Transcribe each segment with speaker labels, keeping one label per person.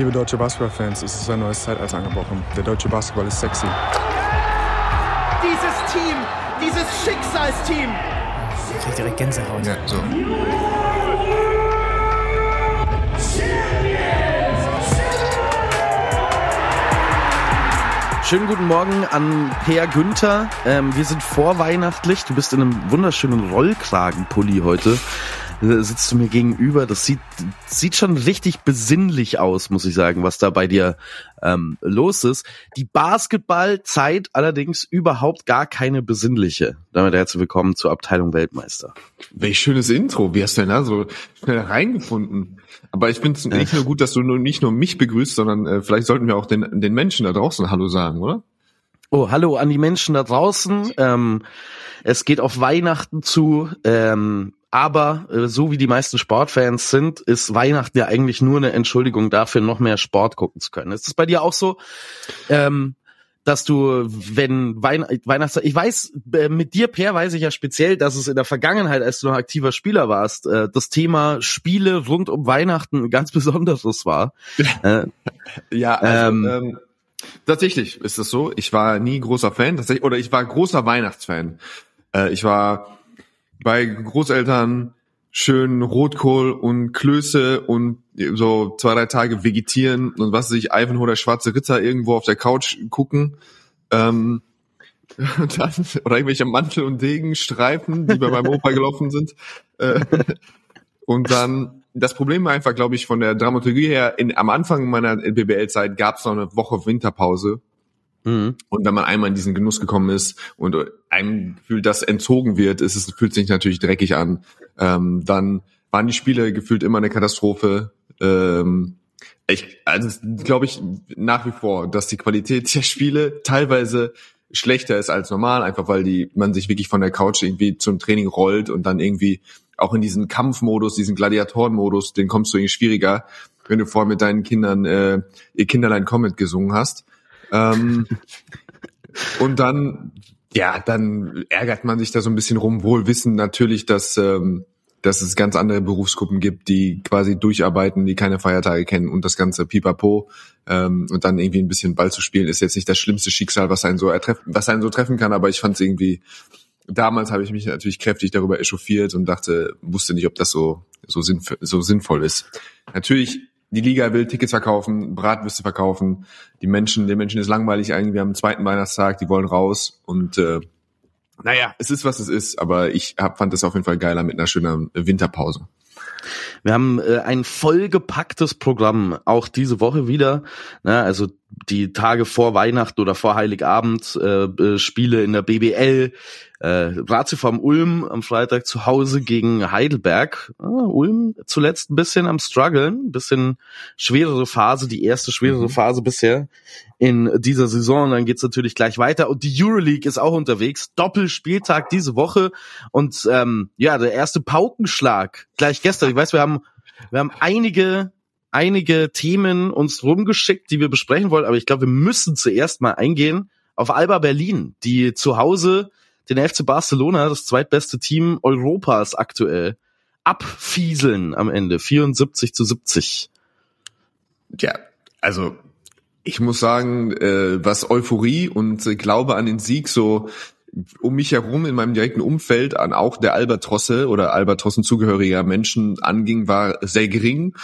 Speaker 1: Liebe deutsche Basketballfans, es ist ein neues Zeitalter angebrochen. Der deutsche Basketball ist sexy.
Speaker 2: Dieses Team, dieses Schicksalsteam.
Speaker 3: Ich krieg direkt Gänsehaut.
Speaker 4: Ja, so.
Speaker 5: Schönen guten Morgen an Per Günther. Ähm, wir sind vorweihnachtlich. Du bist in einem wunderschönen Rollkragenpulli heute. Äh, sitzt du mir gegenüber. Das sieht, sieht schon richtig besinnlich aus, muss ich sagen, was da bei dir ähm, los ist. Die Basketballzeit allerdings überhaupt gar keine besinnliche. Damit herzlich willkommen zur Abteilung Weltmeister.
Speaker 4: Welch schönes Intro. Wie hast du denn da so schnell reingefunden? Aber ich finde es nicht nur gut, dass du nur, nicht nur mich begrüßt, sondern äh, vielleicht sollten wir auch den, den Menschen da draußen Hallo sagen, oder?
Speaker 5: Oh, hallo an die Menschen da draußen. Ähm, es geht auf Weihnachten zu. Ähm, aber äh, so wie die meisten Sportfans sind, ist Weihnachten ja eigentlich nur eine Entschuldigung dafür, noch mehr Sport gucken zu können. Ist das bei dir auch so? Ähm, dass du, wenn Wein Weihnachtszeit, ich weiß, äh, mit dir, Per, weiß ich ja speziell, dass es in der Vergangenheit, als du noch aktiver Spieler warst, äh, das Thema Spiele rund um Weihnachten ein ganz besonderes war.
Speaker 4: äh, ja, also, ähm, ähm, tatsächlich ist es so. Ich war nie großer Fan, tatsächlich, oder ich war großer Weihnachtsfan. Äh, ich war bei Großeltern schön Rotkohl und Klöße und so zwei, drei Tage vegetieren und was sich Ivanhoe der schwarze Ritter irgendwo auf der Couch gucken. Ähm, dann, oder irgendwelche Mantel- und Degenstreifen, die bei meinem Opa gelaufen sind. Äh, und dann, das Problem war einfach, glaube ich, von der Dramaturgie her, in, am Anfang meiner BBL-Zeit gab es noch eine Woche Winterpause. Mhm. Und wenn man einmal in diesen Genuss gekommen ist und einem Gefühl, das entzogen wird, ist es fühlt sich natürlich dreckig an. Ähm, dann waren die Spiele gefühlt immer eine Katastrophe. Ähm, ich, also glaube ich nach wie vor, dass die Qualität der Spiele teilweise schlechter ist als normal, einfach weil die man sich wirklich von der Couch irgendwie zum Training rollt und dann irgendwie auch in diesen Kampfmodus, diesen Gladiatorenmodus, den kommst du irgendwie schwieriger, wenn du vorher mit deinen Kindern äh, ihr Kinderlein Comet gesungen hast. Ähm, und dann, ja, dann ärgert man sich da so ein bisschen rum, wohl wissen natürlich, dass, ähm, dass es ganz andere Berufsgruppen gibt, die quasi durcharbeiten, die keine Feiertage kennen und das ganze Pipapo. Ähm, und dann irgendwie ein bisschen Ball zu spielen, ist jetzt nicht das schlimmste Schicksal, was einen so was einen so treffen kann, aber ich fand es irgendwie, damals habe ich mich natürlich kräftig darüber echauffiert und dachte, wusste nicht, ob das so, so, sinnvoll, so sinnvoll ist. Natürlich die Liga will Tickets verkaufen, Bratwürste verkaufen. Die Menschen, den Menschen ist langweilig irgendwie am zweiten Weihnachtstag, die wollen raus und äh, naja, es ist, was es ist, aber ich hab, fand es auf jeden Fall geiler mit einer schönen Winterpause.
Speaker 5: Wir haben äh, ein vollgepacktes Programm, auch diese Woche wieder. Ne, also die Tage vor Weihnachten oder vor Heiligabend äh, äh Spiele in der BBL. Äh, Ratio vom Ulm am Freitag zu Hause gegen Heidelberg. Ah, Ulm zuletzt ein bisschen am struggeln, ein bisschen schwerere Phase, die erste schwerere mhm. Phase bisher in dieser Saison. Dann geht's natürlich gleich weiter. Und die Euroleague ist auch unterwegs. Doppelspieltag diese Woche. Und ähm, ja, der erste Paukenschlag gleich gestern. Ich weiß, wir haben, wir haben einige einige Themen uns rumgeschickt, die wir besprechen wollen, aber ich glaube, wir müssen zuerst mal eingehen auf Alba Berlin, die zu Hause den FC Barcelona, das zweitbeste Team Europas aktuell, abfieseln am Ende, 74 zu 70.
Speaker 4: Ja, also ich muss sagen, äh, was Euphorie und äh, Glaube an den Sieg so um mich herum in meinem direkten Umfeld an auch der Albatrosse oder Albatrossen zugehöriger Menschen anging, war sehr gering.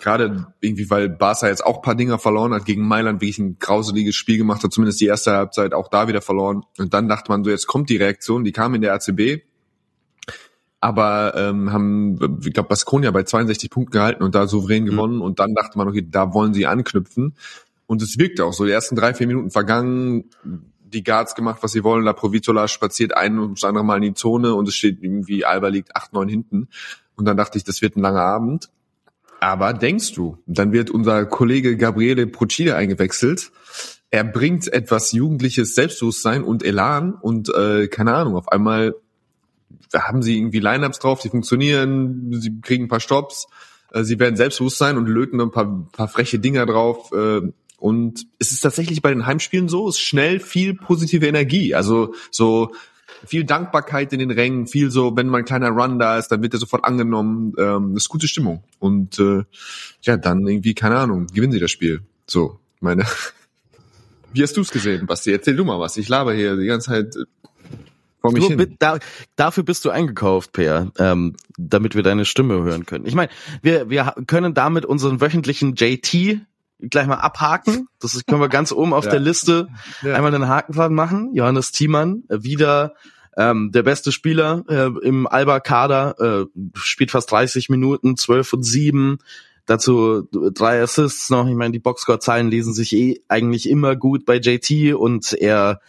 Speaker 4: Gerade irgendwie, weil Barca jetzt auch paar Dinger verloren hat gegen Mailand, wirklich ein grauseliges Spiel gemacht hat, zumindest die erste Halbzeit auch da wieder verloren. Und dann dachte man so, jetzt kommt die Reaktion, die kam in der ACB, aber ähm, haben, ich glaube, Baskonia bei 62 Punkten gehalten und da souverän mhm. gewonnen. Mhm. Und dann dachte man, okay, da wollen sie anknüpfen. Und es wirkte auch so. Die ersten drei, vier Minuten vergangen, die Guards gemacht, was sie wollen. La Provitola spaziert ein und das andere Mal in die Zone und es steht irgendwie, Alba liegt acht, neun hinten. Und dann dachte ich, das wird ein langer Abend. Aber denkst du, dann wird unser Kollege Gabriele Procida eingewechselt. Er bringt etwas jugendliches Selbstbewusstsein und Elan und äh, keine Ahnung, auf einmal haben sie irgendwie Lineups drauf, die funktionieren, sie kriegen ein paar Stops, äh, sie werden selbstbewusst sein und löten ein paar, paar freche Dinger drauf. Äh, und es ist tatsächlich bei den Heimspielen so, es ist schnell viel positive Energie. Also so viel Dankbarkeit in den Rängen, viel so, wenn mal ein kleiner Run da ist, dann wird er sofort angenommen. Ähm, das ist gute Stimmung. Und äh, ja, dann irgendwie, keine Ahnung, gewinnen sie das Spiel. So, meine. Wie hast du es gesehen, Basti? Erzähl du mal was. Ich laber hier die ganze Zeit äh, vor mich
Speaker 5: du, hin. Da, dafür bist du eingekauft, Per, ähm, damit wir deine Stimme hören können. Ich meine, wir, wir können damit unseren wöchentlichen JT gleich mal abhaken. Das können wir ganz oben auf ja. der Liste ja. einmal einen Haken dran machen. Johannes Thiemann, äh, wieder ähm, der beste Spieler äh, im Alba-Kader, äh, spielt fast 30 Minuten, 12 und 7. Dazu drei Assists noch. Ich meine, die Boxscore-Zahlen lesen sich eh eigentlich immer gut bei JT und er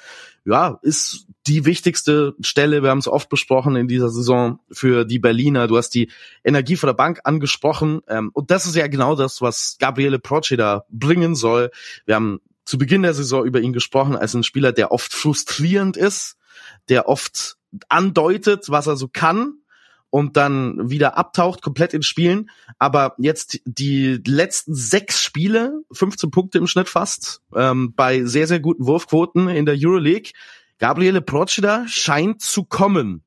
Speaker 5: ja, ist die wichtigste Stelle, wir haben es oft besprochen in dieser Saison für die Berliner. Du hast die Energie von der Bank angesprochen ähm, und das ist ja genau das, was Gabriele Procida bringen soll. Wir haben zu Beginn der Saison über ihn gesprochen als ein Spieler, der oft frustrierend ist, der oft andeutet, was er so kann, und dann wieder abtaucht, komplett in Spielen. Aber jetzt die letzten sechs Spiele, 15 Punkte im Schnitt fast, ähm, bei sehr, sehr guten Wurfquoten in der Euroleague. Gabriele Procida scheint zu kommen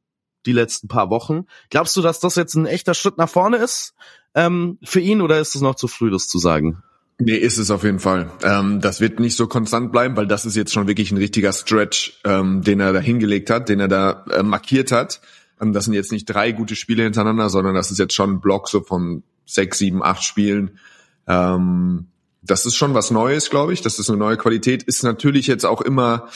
Speaker 5: die letzten paar Wochen. Glaubst du, dass das jetzt ein echter Schritt nach vorne ist ähm, für ihn oder ist es noch zu früh, das zu sagen?
Speaker 4: Nee, ist es auf jeden Fall. Ähm, das wird nicht so konstant bleiben, weil das ist jetzt schon wirklich ein richtiger Stretch, ähm, den er da hingelegt hat, den er da äh, markiert hat. Ähm, das sind jetzt nicht drei gute Spiele hintereinander, sondern das ist jetzt schon ein Block so von sechs, sieben, acht Spielen. Ähm, das ist schon was Neues, glaube ich. Das ist eine neue Qualität. Ist natürlich jetzt auch immer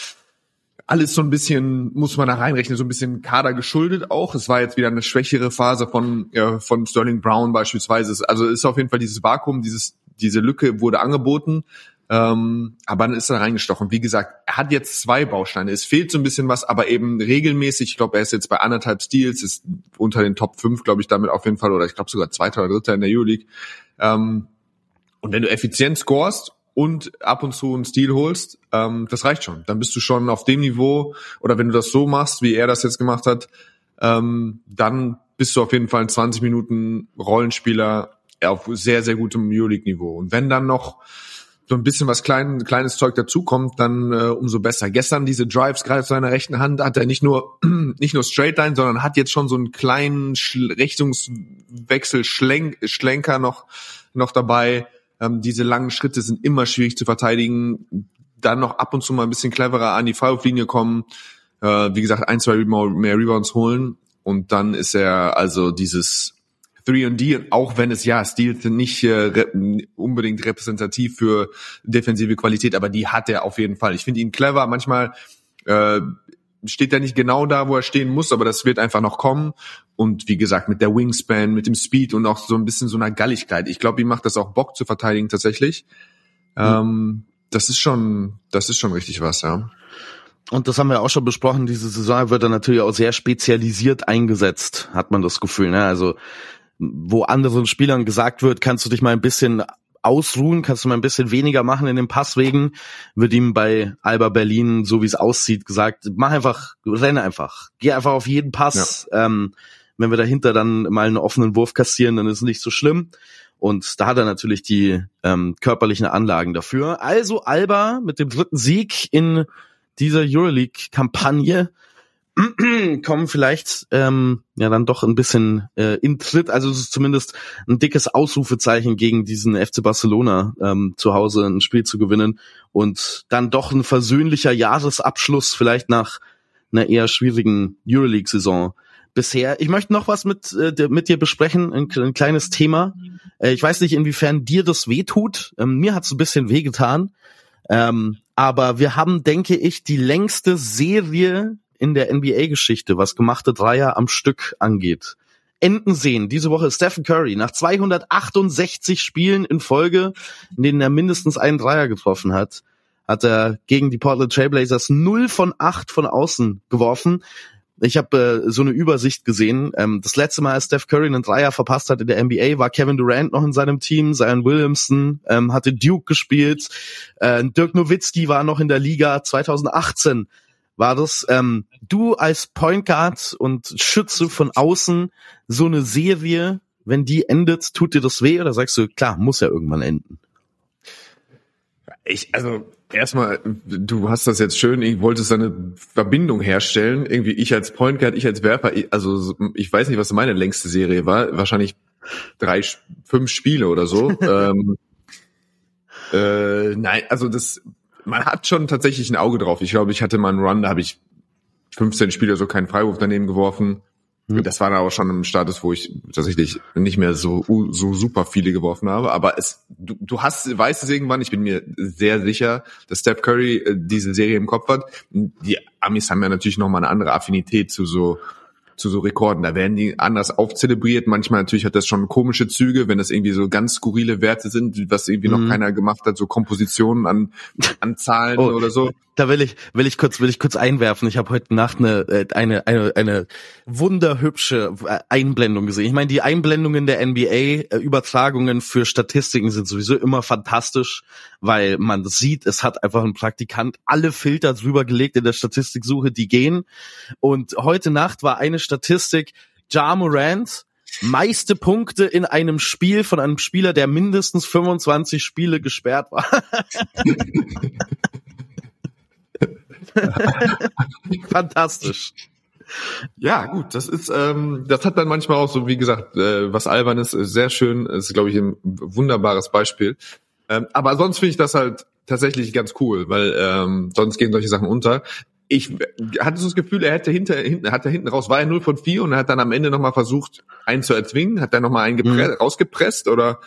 Speaker 4: alles so ein bisschen, muss man da reinrechnen, so ein bisschen Kader geschuldet auch. Es war jetzt wieder eine schwächere Phase von, ja, von Sterling Brown beispielsweise. Also ist auf jeden Fall dieses Vakuum, dieses, diese Lücke wurde angeboten. Ähm, aber dann ist er reingestochen. Wie gesagt, er hat jetzt zwei Bausteine. Es fehlt so ein bisschen was, aber eben regelmäßig. Ich glaube, er ist jetzt bei anderthalb Steals, ist unter den Top 5, glaube ich, damit auf jeden Fall, oder ich glaube sogar zweiter oder dritter in der Euroleague. Ähm, und wenn du effizient scorest und ab und zu einen Stil holst, ähm, das reicht schon. Dann bist du schon auf dem Niveau, oder wenn du das so machst, wie er das jetzt gemacht hat, ähm, dann bist du auf jeden Fall ein 20 Minuten Rollenspieler auf sehr, sehr gutem Euroleague-Niveau. Und wenn dann noch so ein bisschen was klein, kleines Zeug dazukommt, dann äh, umso besser. Gestern diese Drives gerade auf seiner rechten Hand hat er nicht nur nicht nur Straight Line, sondern hat jetzt schon so einen kleinen Sch Richtungswechsel Schlenk, Schlenker noch noch dabei. Ähm, diese langen Schritte sind immer schwierig zu verteidigen. Dann noch ab und zu mal ein bisschen cleverer an die Freiwurflinie kommen. Äh, wie gesagt, ein, zwei mehr Rebounds holen und dann ist er also dieses 3D, auch wenn es ja Stil nicht äh, unbedingt repräsentativ für defensive Qualität, aber die hat er auf jeden Fall. Ich finde ihn clever. Manchmal äh, steht er nicht genau da, wo er stehen muss, aber das wird einfach noch kommen. Und wie gesagt, mit der Wingspan, mit dem Speed und auch so ein bisschen so einer Galligkeit. Ich glaube, ihm macht das auch Bock zu verteidigen tatsächlich. Mhm. Ähm, das ist schon, das ist schon richtig was, ja.
Speaker 5: Und das haben wir auch schon besprochen, diese Saison wird er natürlich auch sehr spezialisiert eingesetzt, hat man das Gefühl. Ne? Also wo anderen Spielern gesagt wird, kannst du dich mal ein bisschen ausruhen, kannst du mal ein bisschen weniger machen in den Passwegen, wird ihm bei Alba Berlin, so wie es aussieht, gesagt, mach einfach, renne einfach, geh einfach auf jeden Pass. Ja. Ähm, wenn wir dahinter dann mal einen offenen Wurf kassieren, dann ist es nicht so schlimm. Und da hat er natürlich die ähm, körperlichen Anlagen dafür. Also Alba mit dem dritten Sieg in dieser Euroleague-Kampagne kommen vielleicht ähm, ja dann doch ein bisschen äh, in Tritt. Also es ist zumindest ein dickes Ausrufezeichen gegen diesen FC Barcelona ähm, zu Hause ein Spiel zu gewinnen und dann doch ein versöhnlicher Jahresabschluss vielleicht nach einer eher schwierigen Euroleague-Saison bisher. Ich möchte noch was mit äh, mit dir besprechen, ein, ein kleines Thema. Äh, ich weiß nicht, inwiefern dir das wehtut. Ähm, mir hat's ein bisschen wehgetan. Ähm, aber wir haben, denke ich, die längste Serie in der NBA-Geschichte, was gemachte Dreier am Stück angeht. Enden sehen. Diese Woche Stephen Curry nach 268 Spielen in Folge, in denen er mindestens einen Dreier getroffen hat, hat er gegen die Portland Trailblazers 0 von 8 von außen geworfen. Ich habe äh, so eine Übersicht gesehen. Ähm, das letzte Mal, als Steph Curry einen Dreier verpasst hat in der NBA, war Kevin Durant noch in seinem Team. Zion Williamson ähm, hatte Duke gespielt. Äh, Dirk Nowitzki war noch in der Liga 2018 war das ähm, du als Point Guard und Schütze von außen so eine Serie, wenn die endet, tut dir das weh oder sagst du, klar, muss ja irgendwann enden?
Speaker 4: Ich, also erstmal, du hast das jetzt schön, ich wollte eine Verbindung herstellen. Irgendwie ich als Point Guard, ich als Werfer, also ich weiß nicht, was meine längste Serie war. Wahrscheinlich drei, fünf Spiele oder so. ähm, äh, nein, also das, man hat schon tatsächlich ein Auge drauf. Ich glaube, ich hatte mal einen Run, da habe ich 15 Spiele so keinen Freiwurf daneben geworfen. Mhm. Das war da auch schon im Status, wo ich tatsächlich nicht mehr so, so super viele geworfen habe. Aber es, du, du hast, weißt es irgendwann, ich bin mir sehr sicher, dass Steph Curry äh, diese Serie im Kopf hat. Die Amis haben ja natürlich nochmal eine andere Affinität zu so zu so Rekorden. Da werden die anders aufzelebriert. Manchmal natürlich hat das schon komische Züge, wenn das irgendwie so ganz skurrile Werte sind, was irgendwie mhm. noch keiner gemacht hat, so Kompositionen an, an Zahlen oh, oder so.
Speaker 5: Da will ich, will ich kurz, will ich kurz einwerfen. Ich habe heute Nacht eine, äh, eine, eine, eine wunderhübsche äh, Einblendung gesehen. Ich meine, die Einblendungen der NBA-Übertragungen äh, für Statistiken sind sowieso immer fantastisch, weil man sieht, es hat einfach ein Praktikant alle Filter drüber gelegt in der Statistiksuche, die gehen. Und heute Nacht war eine Statistik, Ja Morant, meiste Punkte in einem Spiel von einem Spieler, der mindestens 25 Spiele gesperrt war. Fantastisch.
Speaker 4: Ja, gut, das ist, ähm, das hat dann manchmal auch so, wie gesagt, äh, was Albernes, sehr schön, ist, glaube ich, ein wunderbares Beispiel. Ähm, aber sonst finde ich das halt tatsächlich ganz cool, weil ähm, sonst gehen solche Sachen unter. Ich hatte so das Gefühl, er hätte hinter, hinten, hat er hinten raus, war er 0 von 4 und er hat dann am Ende nochmal versucht, einen zu erzwingen, hat dann nochmal einen mhm. rausgepresst oder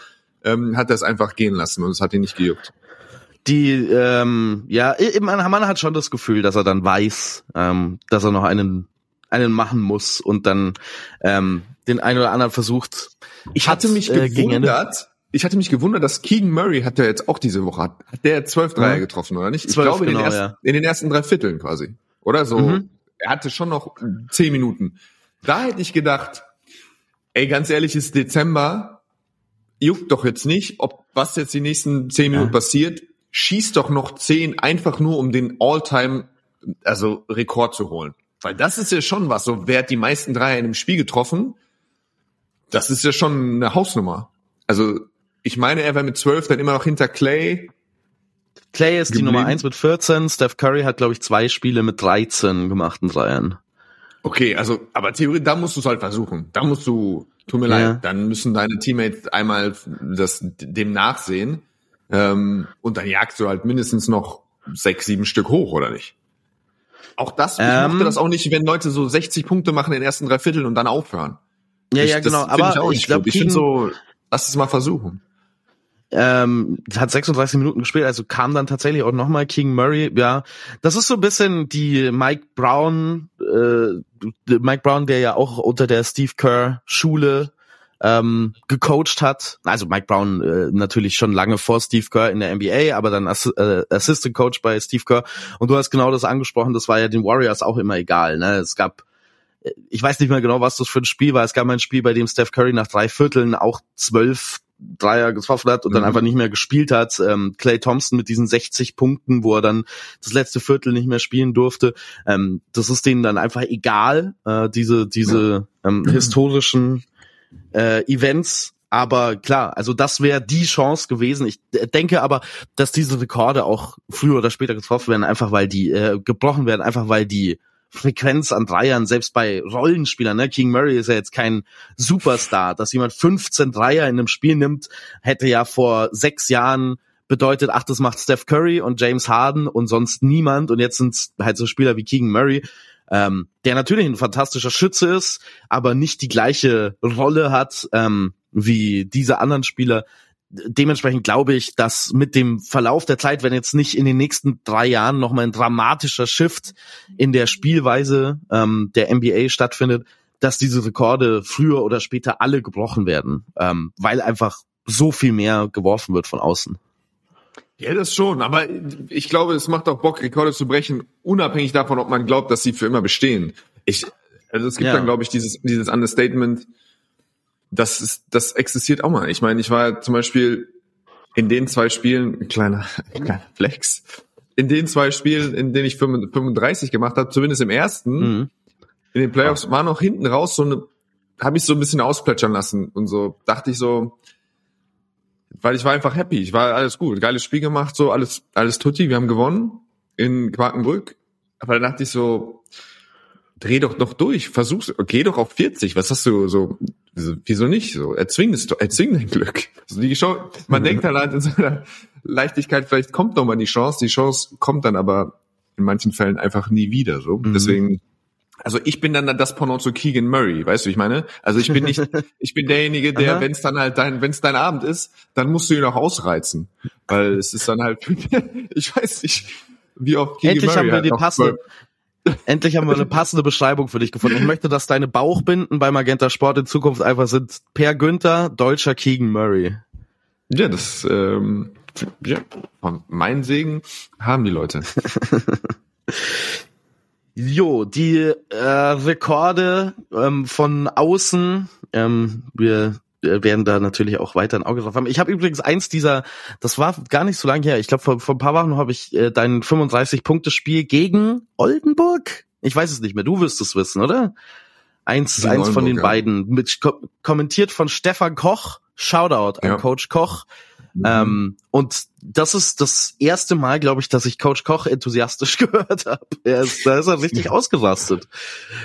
Speaker 4: ähm, hat er es einfach gehen lassen und es hat ihn nicht gejuckt
Speaker 5: die ähm, ja man, man hat schon das Gefühl, dass er dann weiß, ähm, dass er noch einen einen machen muss und dann ähm, den einen oder anderen versucht.
Speaker 4: Ich hatte mich äh, gewundert, ich hatte mich gewundert, dass Keegan Murray hat ja jetzt auch diese Woche hat, hat der zwölf Dreier getroffen oder nicht? Ich 12, glaube genau, in, den genau, ersten, ja. in den ersten drei Vierteln quasi, oder so. Mhm. Er hatte schon noch zehn Minuten. Da hätte ich gedacht, ey, ganz ehrlich, ist Dezember, juckt doch jetzt nicht, ob was jetzt die nächsten zehn Minuten ja. passiert schieß doch noch zehn, einfach nur um den All-Time, also Rekord zu holen. Weil das ist ja schon was, so wer hat die meisten Dreier in einem Spiel getroffen, das ist ja schon eine Hausnummer. Also ich meine, er wäre mit zwölf dann immer noch hinter Clay.
Speaker 5: Clay ist geblieben. die Nummer eins mit 14, Steph Curry hat, glaube ich, zwei Spiele mit 13 gemachten Dreiern.
Speaker 4: Okay, also, aber Theorie, da musst du es halt versuchen. Da musst du, tut mir ja. leid, dann müssen deine Teammates einmal das, dem nachsehen. Ähm, und dann jagst du halt mindestens noch sechs, sieben Stück hoch, oder nicht? Auch das, ich ähm, mochte das auch nicht, wenn Leute so 60 Punkte machen in den ersten drei Vierteln und dann aufhören.
Speaker 5: Ja, ich, ja, genau. Aber
Speaker 4: ich, ich glaube, ich finde so, lass es mal versuchen.
Speaker 5: Ähm, hat 36 Minuten gespielt, also kam dann tatsächlich auch nochmal King Murray. Ja, das ist so ein bisschen die Mike Brown, äh, Mike Brown, der ja auch unter der Steve Kerr Schule ähm, gecoacht hat. Also Mike Brown äh, natürlich schon lange vor Steve Kerr in der NBA, aber dann Ass äh, Assistant Coach bei Steve Kerr. Und du hast genau das angesprochen, das war ja den Warriors auch immer egal. Ne? Es gab äh, ich weiß nicht mehr genau, was das für ein Spiel war. Es gab ein Spiel, bei dem Steph Curry nach drei Vierteln auch zwölf Dreier getroffen hat und mhm. dann einfach nicht mehr gespielt hat. Ähm, Clay Thompson mit diesen 60 Punkten, wo er dann das letzte Viertel nicht mehr spielen durfte. Ähm, das ist denen dann einfach egal, äh, diese, diese ähm, historischen äh, Events. Aber klar, also das wäre die Chance gewesen. Ich denke aber, dass diese Rekorde auch früher oder später getroffen werden, einfach weil die äh, gebrochen werden, einfach weil die Frequenz an Dreiern, selbst bei Rollenspielern, ne? King Murray ist ja jetzt kein Superstar, dass jemand 15 Dreier in einem Spiel nimmt, hätte ja vor sechs Jahren bedeutet, ach, das macht Steph Curry und James Harden und sonst niemand und jetzt sind halt so Spieler wie Keegan Murray, ähm, der natürlich ein fantastischer Schütze ist, aber nicht die gleiche Rolle hat ähm, wie diese anderen Spieler. Dementsprechend glaube ich, dass mit dem Verlauf der Zeit, wenn jetzt nicht in den nächsten drei Jahren nochmal ein dramatischer Shift in der Spielweise ähm, der NBA stattfindet, dass diese Rekorde früher oder später alle gebrochen werden, ähm, weil einfach so viel mehr geworfen wird von außen.
Speaker 4: Ja, das schon, aber ich glaube, es macht auch Bock, Rekorde zu brechen, unabhängig davon, ob man glaubt, dass sie für immer bestehen. Ich, also es gibt ja. dann, glaube ich, dieses, dieses Understatement, das ist, das existiert auch mal. Ich meine, ich war zum Beispiel in den zwei Spielen, kleiner, kleiner Flex, in den zwei Spielen, in denen ich 35 gemacht habe, zumindest im ersten, mhm. in den Playoffs, war noch hinten raus so eine, habe ich so ein bisschen ausplätschern lassen und so dachte ich so, weil ich war einfach happy. Ich war alles gut, geiles Spiel gemacht, so alles, alles tutti. Wir haben gewonnen in Quakenbrück. Aber dann dachte ich so, dreh doch noch durch, versuch's, geh doch auf 40. Was hast du so, wieso nicht so? Erzwing es doch, erzwing dein Glück. Also die Show, man denkt halt in seiner Leichtigkeit, vielleicht kommt noch mal die Chance. Die Chance kommt dann aber in manchen Fällen einfach nie wieder. So, mhm. deswegen. Also ich bin dann das Porno zu Keegan Murray, weißt du, ich meine? Also ich bin nicht, ich bin derjenige, der, wenn es dann halt dein, wenn es dein Abend ist, dann musst du ihn auch ausreizen, weil es ist dann halt, ich weiß nicht, wie oft
Speaker 5: Keegan Endlich Murray haben wir halt die passende, Endlich haben wir eine passende Beschreibung für dich gefunden. Ich möchte, dass deine Bauchbinden bei Magenta Sport in Zukunft einfach sind Per Günther, deutscher Keegan Murray.
Speaker 4: Ja, das ähm, ja, von meinen Segen haben die Leute.
Speaker 5: Jo, die äh, Rekorde ähm, von außen, ähm, wir werden da natürlich auch weiter ein Auge drauf haben. Ich habe übrigens eins dieser, das war gar nicht so lange her, ich glaube vor, vor ein paar Wochen habe ich äh, dein 35-Punkte-Spiel gegen Oldenburg, ich weiß es nicht mehr, du wirst es wissen, oder? Eins, eins Oldenburg, von den ja. beiden, mit, kommentiert von Stefan Koch, Shoutout an ja. Coach Koch, Mhm. Ähm, und das ist das erste Mal, glaube ich, dass ich Coach Koch enthusiastisch gehört habe. Er ist, da ist er richtig ausgerastet,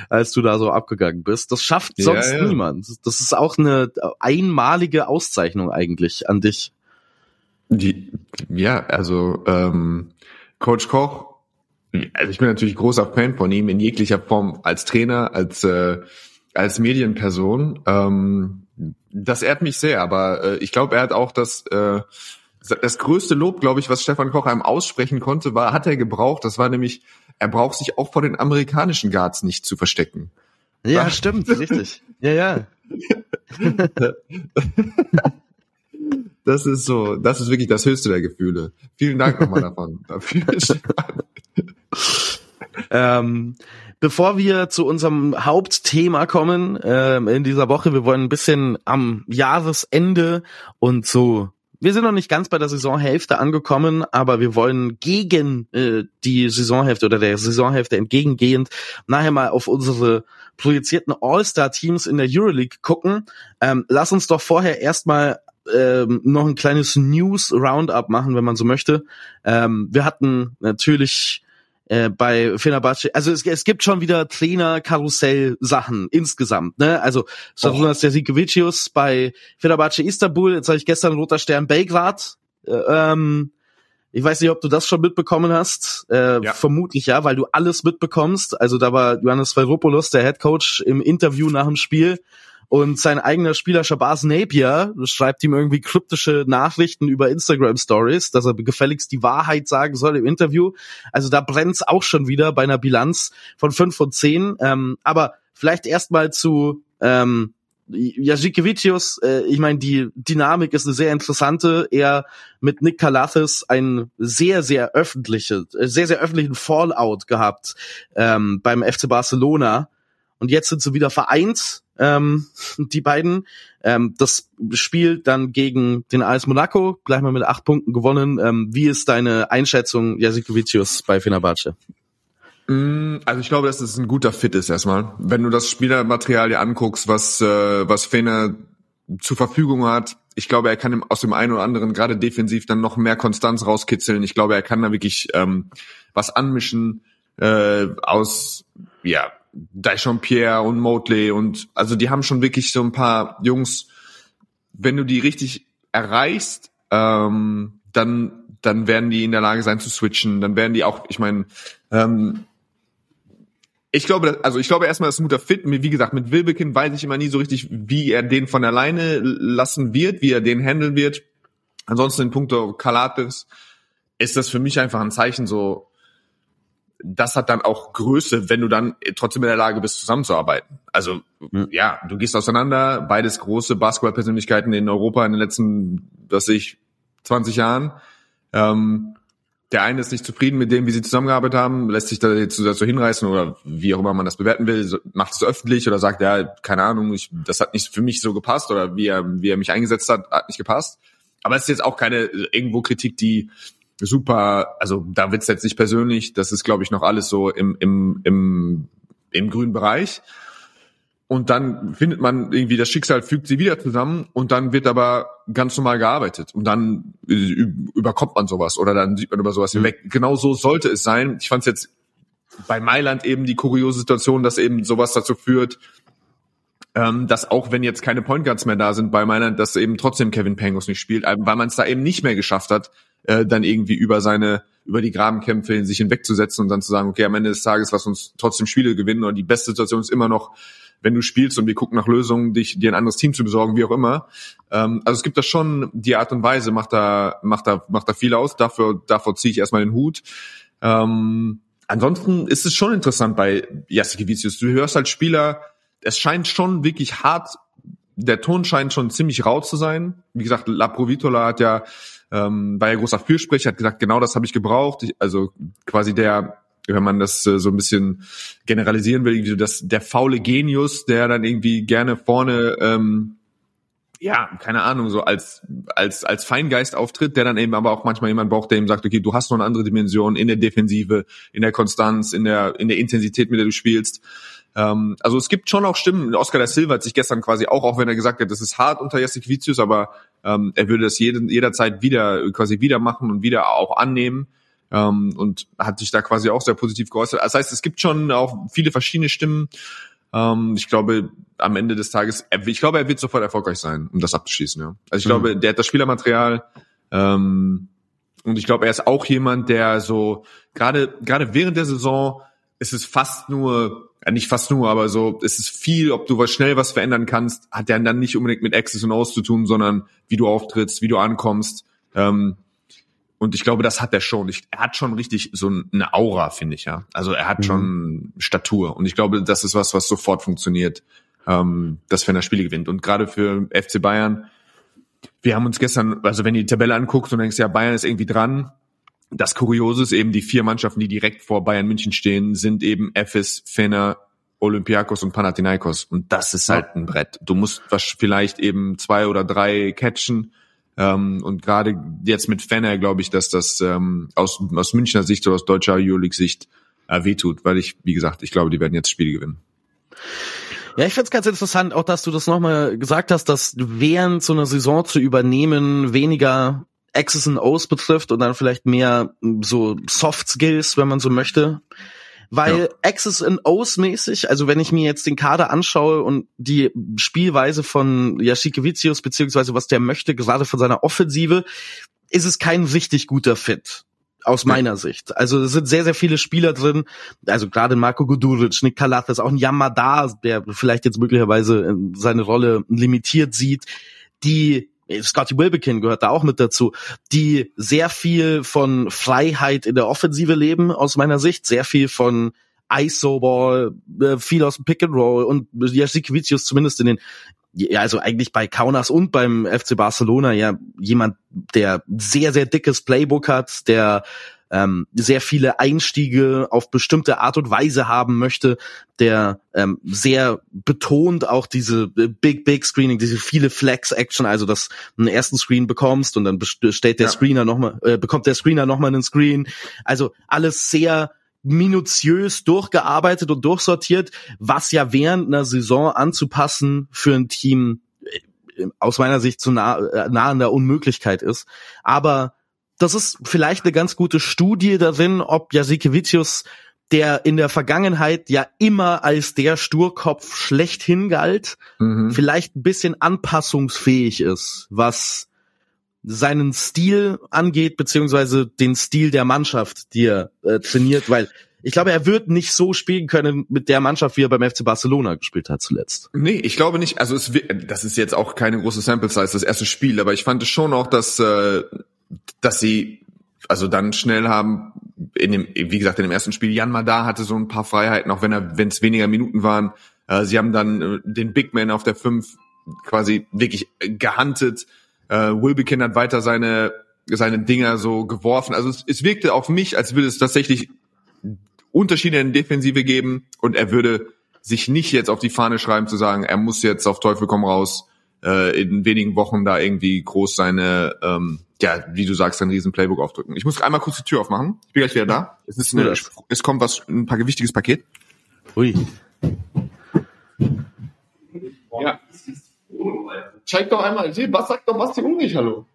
Speaker 5: als du da so abgegangen bist. Das schafft sonst ja, ja. niemand. Das ist auch eine einmalige Auszeichnung eigentlich an dich.
Speaker 4: Die, ja, also ähm, Coach Koch, also ich bin natürlich großer Fan von ihm in jeglicher Form als Trainer, als äh, als Medienperson. Ähm, das ehrt mich sehr, aber äh, ich glaube, er hat auch das äh, das größte Lob, glaube ich, was Stefan Koch einem aussprechen konnte, war, hat er gebraucht. Das war nämlich, er braucht sich auch vor den amerikanischen Guards nicht zu verstecken.
Speaker 5: Ja, da, stimmt, richtig. Ja, ja.
Speaker 4: das ist so, das ist wirklich das höchste der Gefühle. Vielen Dank nochmal davon. Dafür.
Speaker 5: ähm, Bevor wir zu unserem Hauptthema kommen äh, in dieser Woche, wir wollen ein bisschen am Jahresende und so wir sind noch nicht ganz bei der Saisonhälfte angekommen, aber wir wollen gegen äh, die Saisonhälfte oder der Saisonhälfte entgegengehend nachher mal auf unsere projizierten All-Star-Teams in der Euroleague gucken. Ähm, lass uns doch vorher erstmal ähm, noch ein kleines News-Roundup machen, wenn man so möchte. Ähm, wir hatten natürlich äh, bei Fenerbahce, also es, es gibt schon wieder Trainer-Karussell-Sachen insgesamt, ne? Also Sarunas oh. bei Fenerbahce Istanbul, jetzt habe ich gestern Roter Stern Belgrad, äh, ähm, ich weiß nicht, ob du das schon mitbekommen hast. Äh, ja. Vermutlich ja, weil du alles mitbekommst. Also da war Johannes Vairopoulos, der Head Coach, im Interview nach dem Spiel und sein eigener Spieler Shabazz Napier schreibt ihm irgendwie kryptische Nachrichten über Instagram Stories, dass er gefälligst die Wahrheit sagen soll im Interview. Also da brennt's auch schon wieder bei einer Bilanz von fünf von zehn. Ähm, aber vielleicht erstmal zu ähm, Jasikevicius, äh, ich meine, die Dynamik ist eine sehr interessante. Er mit Nick Kalathis ein sehr, sehr öffentliche, äh, sehr, sehr öffentlichen Fallout gehabt ähm, beim FC Barcelona. Und jetzt sind sie wieder vereint ähm, die beiden. Ähm, das Spiel dann gegen den AS Monaco, gleich mal mit acht Punkten gewonnen. Ähm, wie ist deine Einschätzung, Jasikowicius bei Fenerbahce?
Speaker 4: Mm, also ich glaube, dass es ein guter Fit ist erstmal. Wenn du das Spielermaterial dir anguckst, was, äh, was Fener zur Verfügung hat, ich glaube, er kann aus dem einen oder anderen gerade defensiv dann noch mehr Konstanz rauskitzeln. Ich glaube, er kann da wirklich ähm, was anmischen äh, aus ja Pierre und Motley und also die haben schon wirklich so ein paar Jungs, wenn du die richtig erreichst, ähm, dann dann werden die in der Lage sein zu switchen, dann werden die auch, ich meine, ähm, ich glaube, also ich glaube erstmal, das ist ein guter Fit. Wie gesagt, mit Wilbekin weiß ich immer nie so richtig, wie er den von alleine lassen wird, wie er den handeln wird. Ansonsten in puncto Kalates ist das für mich einfach ein Zeichen so, das hat dann auch Größe, wenn du dann trotzdem in der Lage bist, zusammenzuarbeiten. Also mhm. ja, du gehst auseinander, beides große Basketballpersönlichkeiten in Europa in den letzten, was ich, 20 Jahren. Ähm, der eine ist nicht zufrieden mit dem, wie sie zusammengearbeitet haben, lässt sich da jetzt dazu hinreißen oder wie auch immer man das bewerten will, macht es öffentlich oder sagt, ja, keine Ahnung, ich, das hat nicht für mich so gepasst oder wie er, wie er mich eingesetzt hat, hat nicht gepasst. Aber es ist jetzt auch keine irgendwo Kritik, die super, also da wird's jetzt nicht persönlich, das ist, glaube ich, noch alles so im, im, im, im grünen Bereich. und dann findet man irgendwie, das Schicksal fügt sie wieder zusammen und dann wird aber ganz normal gearbeitet und dann überkommt man sowas oder dann sieht man über sowas mhm. hinweg. Genau so sollte es sein. Ich fand es jetzt bei Mailand eben die kuriose Situation, dass eben sowas dazu führt, ähm, dass auch wenn jetzt keine Point Guards mehr da sind bei Mailand, dass eben trotzdem Kevin Pangos nicht spielt, weil man es da eben nicht mehr geschafft hat, äh, dann irgendwie über seine über die Grabenkämpfe in sich hinwegzusetzen und dann zu sagen, okay, am Ende des Tages lass uns trotzdem Spiele gewinnen und die beste Situation ist immer noch wenn du spielst und wir gucken nach Lösungen, dich dir ein anderes Team zu besorgen, wie auch immer. Ähm, also es gibt da schon die Art und Weise, macht da macht da macht da viel aus. Dafür davor ziehe ich erstmal den Hut. Ähm, ansonsten ist es schon interessant bei Jasikevicius. Du hörst als Spieler, es scheint schon wirklich hart. Der Ton scheint schon ziemlich rau zu sein. Wie gesagt, La Provitola hat ja ähm, war ja großer Fürsprecher, hat gesagt, genau das habe ich gebraucht. Ich, also quasi der wenn man das äh, so ein bisschen generalisieren will, irgendwie so das, der faule Genius, der dann irgendwie gerne vorne, ähm, ja, keine Ahnung, so als, als, als Feingeist auftritt, der dann eben aber auch manchmal jemand braucht, der ihm sagt, okay, du hast noch eine andere Dimension in der Defensive, in der Konstanz, in der, in der Intensität, mit der du spielst. Ähm, also es gibt schon auch Stimmen. Oscar da Silva hat sich gestern quasi auch, auch wenn er gesagt hat, das ist hart unter Jessic Vicius, aber ähm, er würde das jeden, jederzeit wieder, quasi wieder machen und wieder auch annehmen ähm, und hat sich da quasi auch sehr positiv geäußert. Das heißt, es gibt schon auch viele verschiedene Stimmen. Ähm, ich glaube, am Ende des Tages, ich glaube, er wird sofort erfolgreich sein, um das abzuschließen. Ja. Also ich mhm. glaube, der hat das Spielermaterial. Ähm, und ich glaube, er ist auch jemand, der so gerade gerade während der Saison ist es fast nur, ja nicht fast nur, aber so, es ist viel, ob du was schnell was verändern kannst, hat der dann nicht unbedingt mit Access und Aus zu tun, sondern wie du auftrittst, wie du ankommst. Ähm, und ich glaube, das hat er schon. Ich, er hat schon richtig so eine Aura, finde ich ja. Also er hat mhm. schon Statur. Und ich glaube, das ist was, was sofort funktioniert, ähm, dass wenn er Spiele gewinnt. Und gerade für FC Bayern, wir haben uns gestern, also wenn du die Tabelle anguckst und denkst, ja, Bayern ist irgendwie dran. Das Kuriose ist eben, die vier Mannschaften, die direkt vor Bayern München stehen, sind eben FS, Fener, Olympiakos und Panathinaikos. Und das ist halt ein Brett. Du musst vielleicht eben zwei oder drei catchen ähm, und gerade jetzt mit Fenner glaube ich, dass das ähm, aus, aus Münchner Sicht oder aus deutscher Euroleague-Sicht äh, wehtut, weil ich, wie gesagt, ich glaube, die werden jetzt Spiele gewinnen.
Speaker 5: Ja, ich finde es ganz interessant, auch dass du das nochmal gesagt hast, dass während so einer Saison zu übernehmen weniger X's und O's betrifft und dann vielleicht mehr so Soft Skills, wenn man so möchte weil ja. X's and O's mäßig, also wenn ich mir jetzt den Kader anschaue und die Spielweise von Jasikevicius, beziehungsweise was der möchte, gerade von seiner Offensive, ist es kein richtig guter Fit aus meiner Sicht. Also es sind sehr, sehr viele Spieler drin, also gerade Marco Guduric, Nick Kalathis, auch ein Yamada, der vielleicht jetzt möglicherweise seine Rolle limitiert sieht, die Scotty Wilbekin gehört da auch mit dazu, die sehr viel von Freiheit in der Offensive leben, aus meiner Sicht, sehr viel von ISO-Ball, äh, viel aus dem Pick and Roll und Jasikevicius zumindest in den ja, also eigentlich bei Kaunas und beim FC Barcelona ja jemand, der sehr, sehr dickes Playbook hat, der ähm, sehr viele Einstiege auf bestimmte Art und Weise haben möchte, der ähm, sehr betont auch diese äh, Big Big Screening, diese viele Flex Action, also dass du einen ersten Screen bekommst und dann stellt der ja. Screener noch mal, äh, bekommt der Screener noch mal einen Screen, also alles sehr minutiös durchgearbeitet und durchsortiert, was ja während einer Saison anzupassen für ein Team äh, aus meiner Sicht zu nah, äh, nah an der Unmöglichkeit ist. Aber das ist vielleicht eine ganz gute Studie darin, ob Jasikevicius, der in der Vergangenheit ja immer als der Sturkopf schlechthin galt, mhm. vielleicht ein bisschen anpassungsfähig ist, was seinen Stil angeht, beziehungsweise den Stil der Mannschaft, die er äh, trainiert, weil ich glaube, er wird nicht so spielen können mit der Mannschaft, wie er beim FC Barcelona gespielt hat zuletzt.
Speaker 4: Nee, ich glaube nicht. Also es, das ist jetzt auch keine große Sample Size, das erste Spiel, aber ich fand es schon auch, dass äh, dass sie also dann schnell haben in dem wie gesagt in dem ersten Spiel Jan Madar hatte so ein paar Freiheiten auch wenn er wenn es weniger Minuten waren. Äh, sie haben dann äh, den Big Man auf der 5 quasi wirklich gehandelt äh, Wilbekin hat weiter seine seine Dinger so geworfen. Also es, es wirkte auf mich als würde es tatsächlich Unterschiede in der Defensive geben. Und er würde sich nicht jetzt auf die Fahne schreiben zu sagen er muss jetzt auf Teufel komm raus äh, in wenigen Wochen da irgendwie groß seine ähm, ja, wie du sagst, ein riesen Playbook aufdrücken. Ich muss einmal kurz die Tür aufmachen. Ich bin gleich wieder da. Es ist eine, es kommt was, ein paar gewichtiges Paket.
Speaker 5: Ui.
Speaker 4: Ja. Zeig doch einmal, was sagt doch Basti Ulrich, hallo?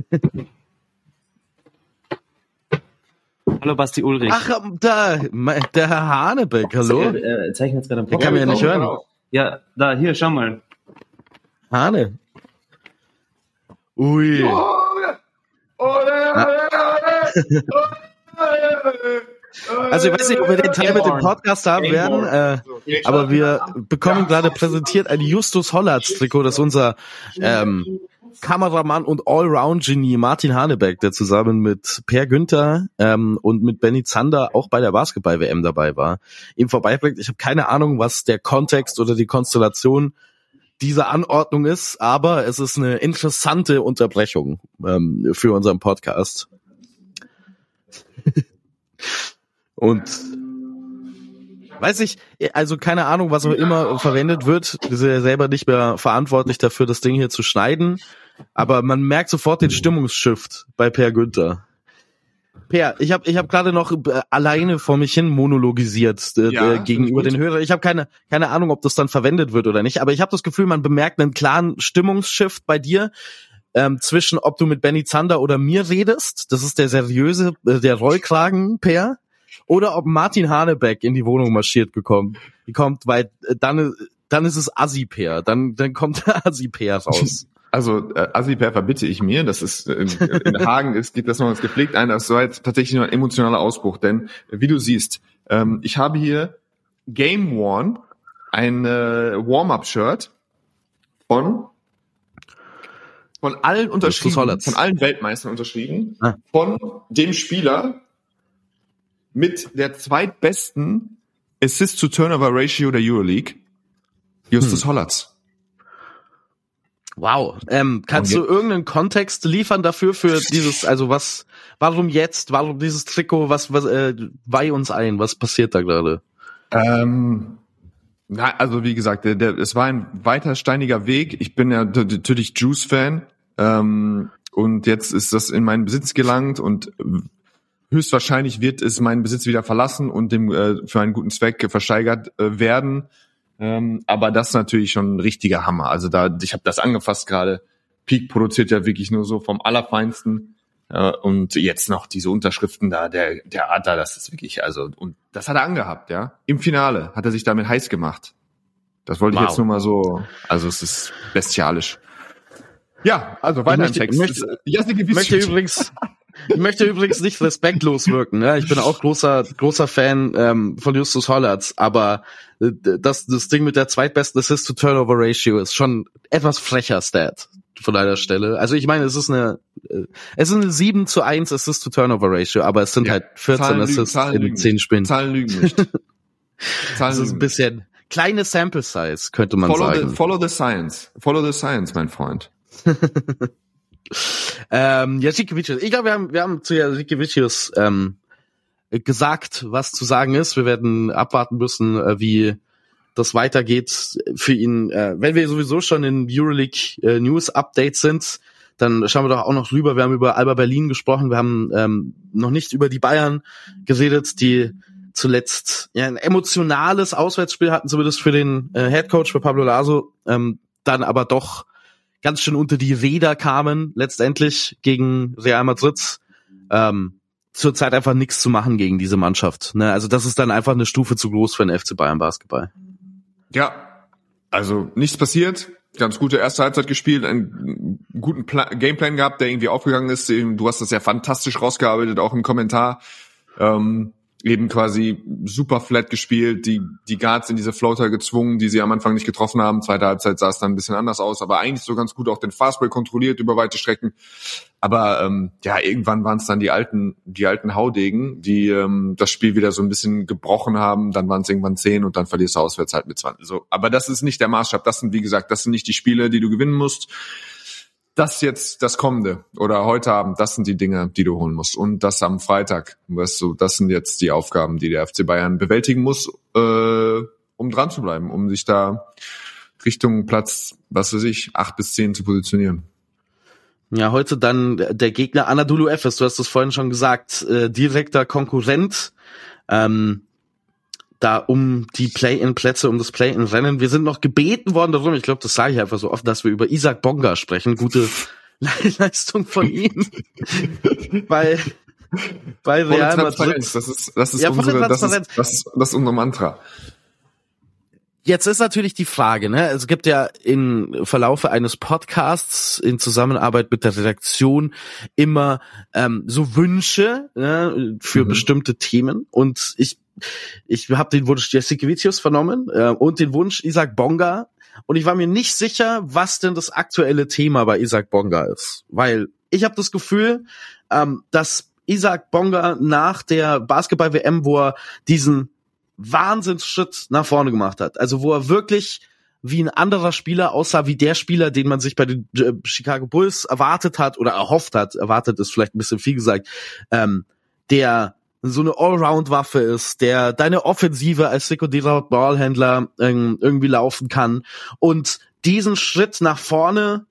Speaker 3: Hallo Basti Ulrich.
Speaker 5: Ach, da, der Herr Hanebeck, hallo?
Speaker 3: Äh, zeichnen jetzt gerade ein
Speaker 5: Den kann man ja nicht hören.
Speaker 3: Ja, da, hier, schau mal.
Speaker 5: Hane. Ui. Also ich weiß nicht, ob wir den Teil mit dem Podcast haben werden, äh, aber wir bekommen gerade präsentiert ein Justus Hollatz Trikot, das unser ähm, Kameramann und Allround-Genie Martin Hanebeck, der zusammen mit Per Günther ähm, und mit Benny Zander auch bei der Basketball-WM dabei war, ihm vorbeibringt. Ich habe keine Ahnung, was der Kontext oder die Konstellation dieser Anordnung ist, aber es ist eine interessante Unterbrechung ähm, für unseren Podcast. und weiß ich, also keine Ahnung, was auch immer verwendet wird. Wir sind ja selber nicht mehr verantwortlich dafür, das Ding hier zu schneiden. Aber man merkt sofort den Stimmungsshift bei Per Günther. Per, ich habe ich hab gerade noch äh, alleine vor mich hin monologisiert äh, ja, äh, gegenüber den Hörern. Ich habe keine keine Ahnung, ob das dann verwendet wird oder nicht, aber ich habe das Gefühl, man bemerkt einen klaren Stimmungsshift bei dir ähm, zwischen, ob du mit Benny Zander oder mir redest. Das ist der seriöse, äh, der Rollkragen Per, oder ob Martin Hanebeck in die Wohnung marschiert gekommen, kommt, weil äh, dann dann ist es Assi Per, dann dann kommt der Assi Per raus.
Speaker 4: Also äh, Asiper verbitte ich mir, das ist in, in Hagen ist, geht das noch als gepflegt ein, das war jetzt tatsächlich nur ein emotionaler Ausbruch, denn wie du siehst, ähm, ich habe hier Game Worn, ein äh, Warm-Up-Shirt von von allen unterschrieben, von allen Weltmeistern unterschrieben, ah. von dem Spieler mit der zweitbesten Assist-to-Turnover-Ratio der Euroleague, Justus hm. Hollatz.
Speaker 5: Wow. Ähm, kannst du irgendeinen Kontext liefern dafür für dieses, also was, warum jetzt, warum dieses Trikot, was, was, äh, weih uns ein, was passiert da gerade?
Speaker 4: Ähm, na, also wie gesagt, der, der, es war ein weiter steiniger Weg. Ich bin ja natürlich Juice-Fan ähm, und jetzt ist das in meinen Besitz gelangt und höchstwahrscheinlich wird es meinen Besitz wieder verlassen und dem äh, für einen guten Zweck versteigert äh, werden. Ähm, aber das ist natürlich schon ein richtiger Hammer. Also da, ich habe das angefasst gerade. Peak produziert ja wirklich nur so vom Allerfeinsten. Äh, und jetzt noch diese Unterschriften da, der, der Adler, das ist wirklich, also, und das hat er angehabt, ja. Im Finale hat er sich damit heiß gemacht. Das wollte wow. ich jetzt nur mal so, also es ist bestialisch. Ja, also weiter
Speaker 5: ich möchte, im Text. Möchte, möchte übrigens, ich möchte übrigens nicht respektlos wirken. Ne? Ich bin auch großer, großer Fan ähm, von Justus Hollatz, aber äh, das, das Ding mit der zweitbesten Assist-to-Turnover-Ratio ist schon etwas frecher Stat von einer Stelle. Also ich meine, es ist eine, äh, es ist eine 7 zu 1 Assist-to-Turnover-Ratio, aber es sind ja, halt 14 Zahlen Assists in 10 Spielen.
Speaker 4: Zahlen lügen nicht.
Speaker 5: Zahlen das ist ein bisschen kleine Sample Size, könnte man
Speaker 4: follow
Speaker 5: sagen.
Speaker 4: The, follow the science. Follow the science, mein Freund.
Speaker 5: ähm, Jasikevicius. Ich glaube, wir haben, wir haben zu Jasikevicius ähm, gesagt, was zu sagen ist. Wir werden abwarten müssen, äh, wie das weitergeht für ihn. Äh, wenn wir sowieso schon in Euroleague äh, News Updates sind, dann schauen wir doch auch noch rüber. Wir haben über Alba Berlin gesprochen. Wir haben ähm, noch nicht über die Bayern geredet, die zuletzt ja, ein emotionales Auswärtsspiel hatten, zumindest für den äh, Head Coach, für Pablo Laso, ähm, dann aber doch ganz schön unter die Räder kamen, letztendlich gegen Real Madrid. Ähm, zurzeit einfach nichts zu machen gegen diese Mannschaft. Ne? Also das ist dann einfach eine Stufe zu groß für den FC Bayern Basketball.
Speaker 4: Ja, also nichts passiert. Ganz gute erste Halbzeit gespielt, einen guten Pla Gameplan gehabt, der irgendwie aufgegangen ist. Du hast das ja fantastisch rausgearbeitet, auch im Kommentar. Ähm, eben quasi super flat gespielt, die, die Guards in diese Floater gezwungen, die sie am Anfang nicht getroffen haben. Zweite Halbzeit sah es dann ein bisschen anders aus, aber eigentlich so ganz gut auch den Fastball kontrolliert über weite Strecken. Aber ähm, ja, irgendwann waren es dann die alten, die alten Haudegen, die ähm, das Spiel wieder so ein bisschen gebrochen haben. Dann waren es irgendwann zehn und dann verlierst du auswärts halt mit 20. So, aber das ist nicht der Maßstab. Das sind, wie gesagt, das sind nicht die Spiele, die du gewinnen musst das jetzt das kommende oder heute Abend, das sind die Dinge, die du holen musst. Und das am Freitag, weißt du, das sind jetzt die Aufgaben, die der FC Bayern bewältigen muss, äh, um dran zu bleiben, um sich da Richtung Platz, was weiß ich, acht bis zehn zu positionieren.
Speaker 5: Ja, heute dann der Gegner Anadolu Efes, du hast es vorhin schon gesagt, äh, direkter Konkurrent. Ähm, da um die Play-in-Plätze, um das Play-in-Rennen. Wir sind noch gebeten worden darum, ich glaube, das sage ich einfach so oft, dass wir über Isaac Bonga sprechen. Gute Leistung von ihm. bei, bei Real Madrid.
Speaker 4: Das ist, das ist, ja, unsere, das, ist, das, ist, das ist unser Mantra.
Speaker 5: Jetzt ist natürlich die Frage, ne? Es gibt ja im Verlaufe eines Podcasts in Zusammenarbeit mit der Redaktion immer ähm, so Wünsche ne, für mhm. bestimmte Themen. Und ich, ich habe den Wunsch Jessica Vicius vernommen äh, und den Wunsch Isaac Bonga. Und ich war mir nicht sicher, was denn das aktuelle Thema bei Isaac Bonga ist. Weil ich habe das Gefühl, ähm, dass Isaac Bonga nach der Basketball-WM, wo er diesen Wahnsinnsschritt nach vorne gemacht hat. Also wo er wirklich wie ein anderer Spieler aussah, wie der Spieler, den man sich bei den äh, Chicago Bulls erwartet hat oder erhofft hat, erwartet ist vielleicht ein bisschen viel gesagt, ähm, der so eine Allround-Waffe ist, der deine Offensive als sekundärer Ballhändler ähm, irgendwie laufen kann. Und diesen Schritt nach vorne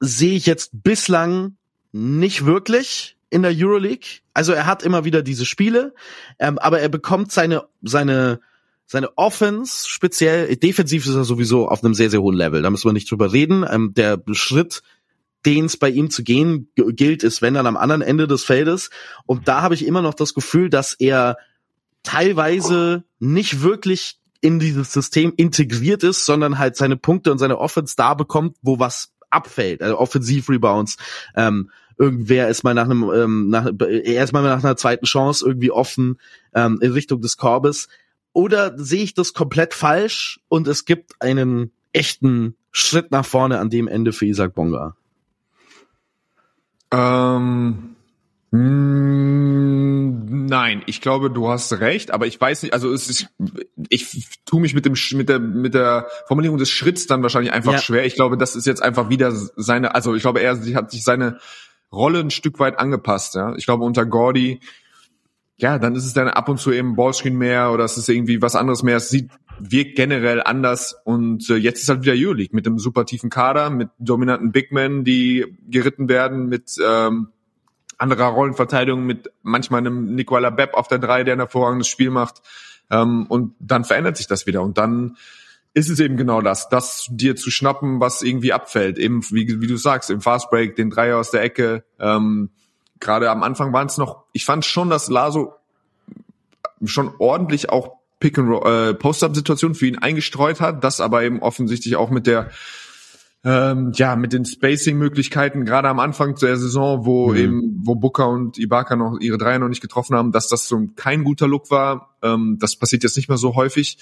Speaker 5: sehe ich jetzt bislang nicht wirklich in der Euroleague. Also er hat immer wieder diese Spiele, ähm, aber er bekommt seine seine seine Offense speziell defensiv ist er sowieso auf einem sehr sehr hohen Level. Da müssen wir nicht drüber reden. Ähm, der Schritt, den es bei ihm zu gehen gilt, ist wenn dann am anderen Ende des Feldes. Und da habe ich immer noch das Gefühl, dass er teilweise nicht wirklich in dieses System integriert ist, sondern halt seine Punkte und seine Offense da bekommt, wo was abfällt, also Offensiv-Rebounds. Ähm, irgendwer ist mal nach einem, ähm, nach, erstmal nach einer zweiten Chance irgendwie offen ähm, in Richtung des Korbes. Oder sehe ich das komplett falsch und es gibt einen echten Schritt nach vorne an dem Ende für Isaac Bonga?
Speaker 4: Ähm, hm, nein, ich glaube, du hast recht, aber ich weiß nicht, also es ist, ich tue mich mit dem mit der mit der Formulierung des Schritts dann wahrscheinlich einfach ja. schwer. Ich glaube, das ist jetzt einfach wieder seine, also ich glaube, er hat sich seine Rolle ein Stück weit angepasst. Ja, ich glaube unter Gordy, ja, dann ist es dann ab und zu eben Ballscreen mehr oder es ist irgendwie was anderes mehr. Es sieht wirkt generell anders und äh, jetzt ist halt wieder Euroleague mit einem super tiefen Kader, mit dominanten Big Men, die geritten werden, mit ähm, anderer Rollenverteidigung, mit manchmal einem Nicola Bepp auf der drei, der ein hervorragendes Spiel macht. Ähm, und dann verändert sich das wieder und dann ist es eben genau das, das dir zu schnappen, was irgendwie abfällt. Eben, wie, wie du sagst, im Fastbreak, den Dreier aus der Ecke. Ähm, Gerade am Anfang waren es noch, ich fand schon, dass Laso schon ordentlich auch Pick and Roll, äh, Post-up-Situation für ihn eingestreut hat, das aber eben offensichtlich auch mit der ähm, ja mit den Spacing-Möglichkeiten gerade am Anfang der Saison, wo mhm. eben wo Booker und Ibaka noch ihre Dreier noch nicht getroffen haben, dass das so kein guter Look war. Ähm, das passiert jetzt nicht mehr so häufig.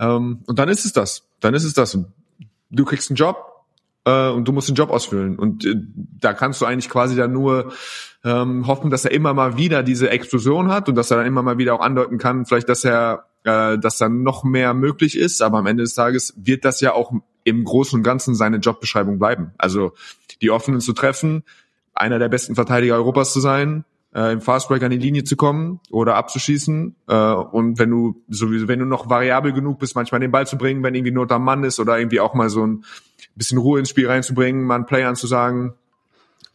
Speaker 4: Ähm, und dann ist es das. Dann ist es das. Du kriegst einen Job äh, und du musst den Job ausfüllen. Und äh, da kannst du eigentlich quasi dann nur ähm, hoffen, dass er immer mal wieder diese Explosion hat und dass er dann immer mal wieder auch andeuten kann, vielleicht, dass er, äh, dass dann noch mehr möglich ist. Aber am Ende des Tages wird das ja auch im Großen und Ganzen seine Jobbeschreibung bleiben. Also die Offenen zu treffen, einer der besten Verteidiger Europas zu sein, äh, im Fastbreak an die Linie zu kommen oder abzuschießen. Äh, und wenn du sowieso, wenn du noch variabel genug bist, manchmal den Ball zu bringen, wenn irgendwie Not am Mann ist oder irgendwie auch mal so ein bisschen Ruhe ins Spiel reinzubringen, mal einen Play anzusagen,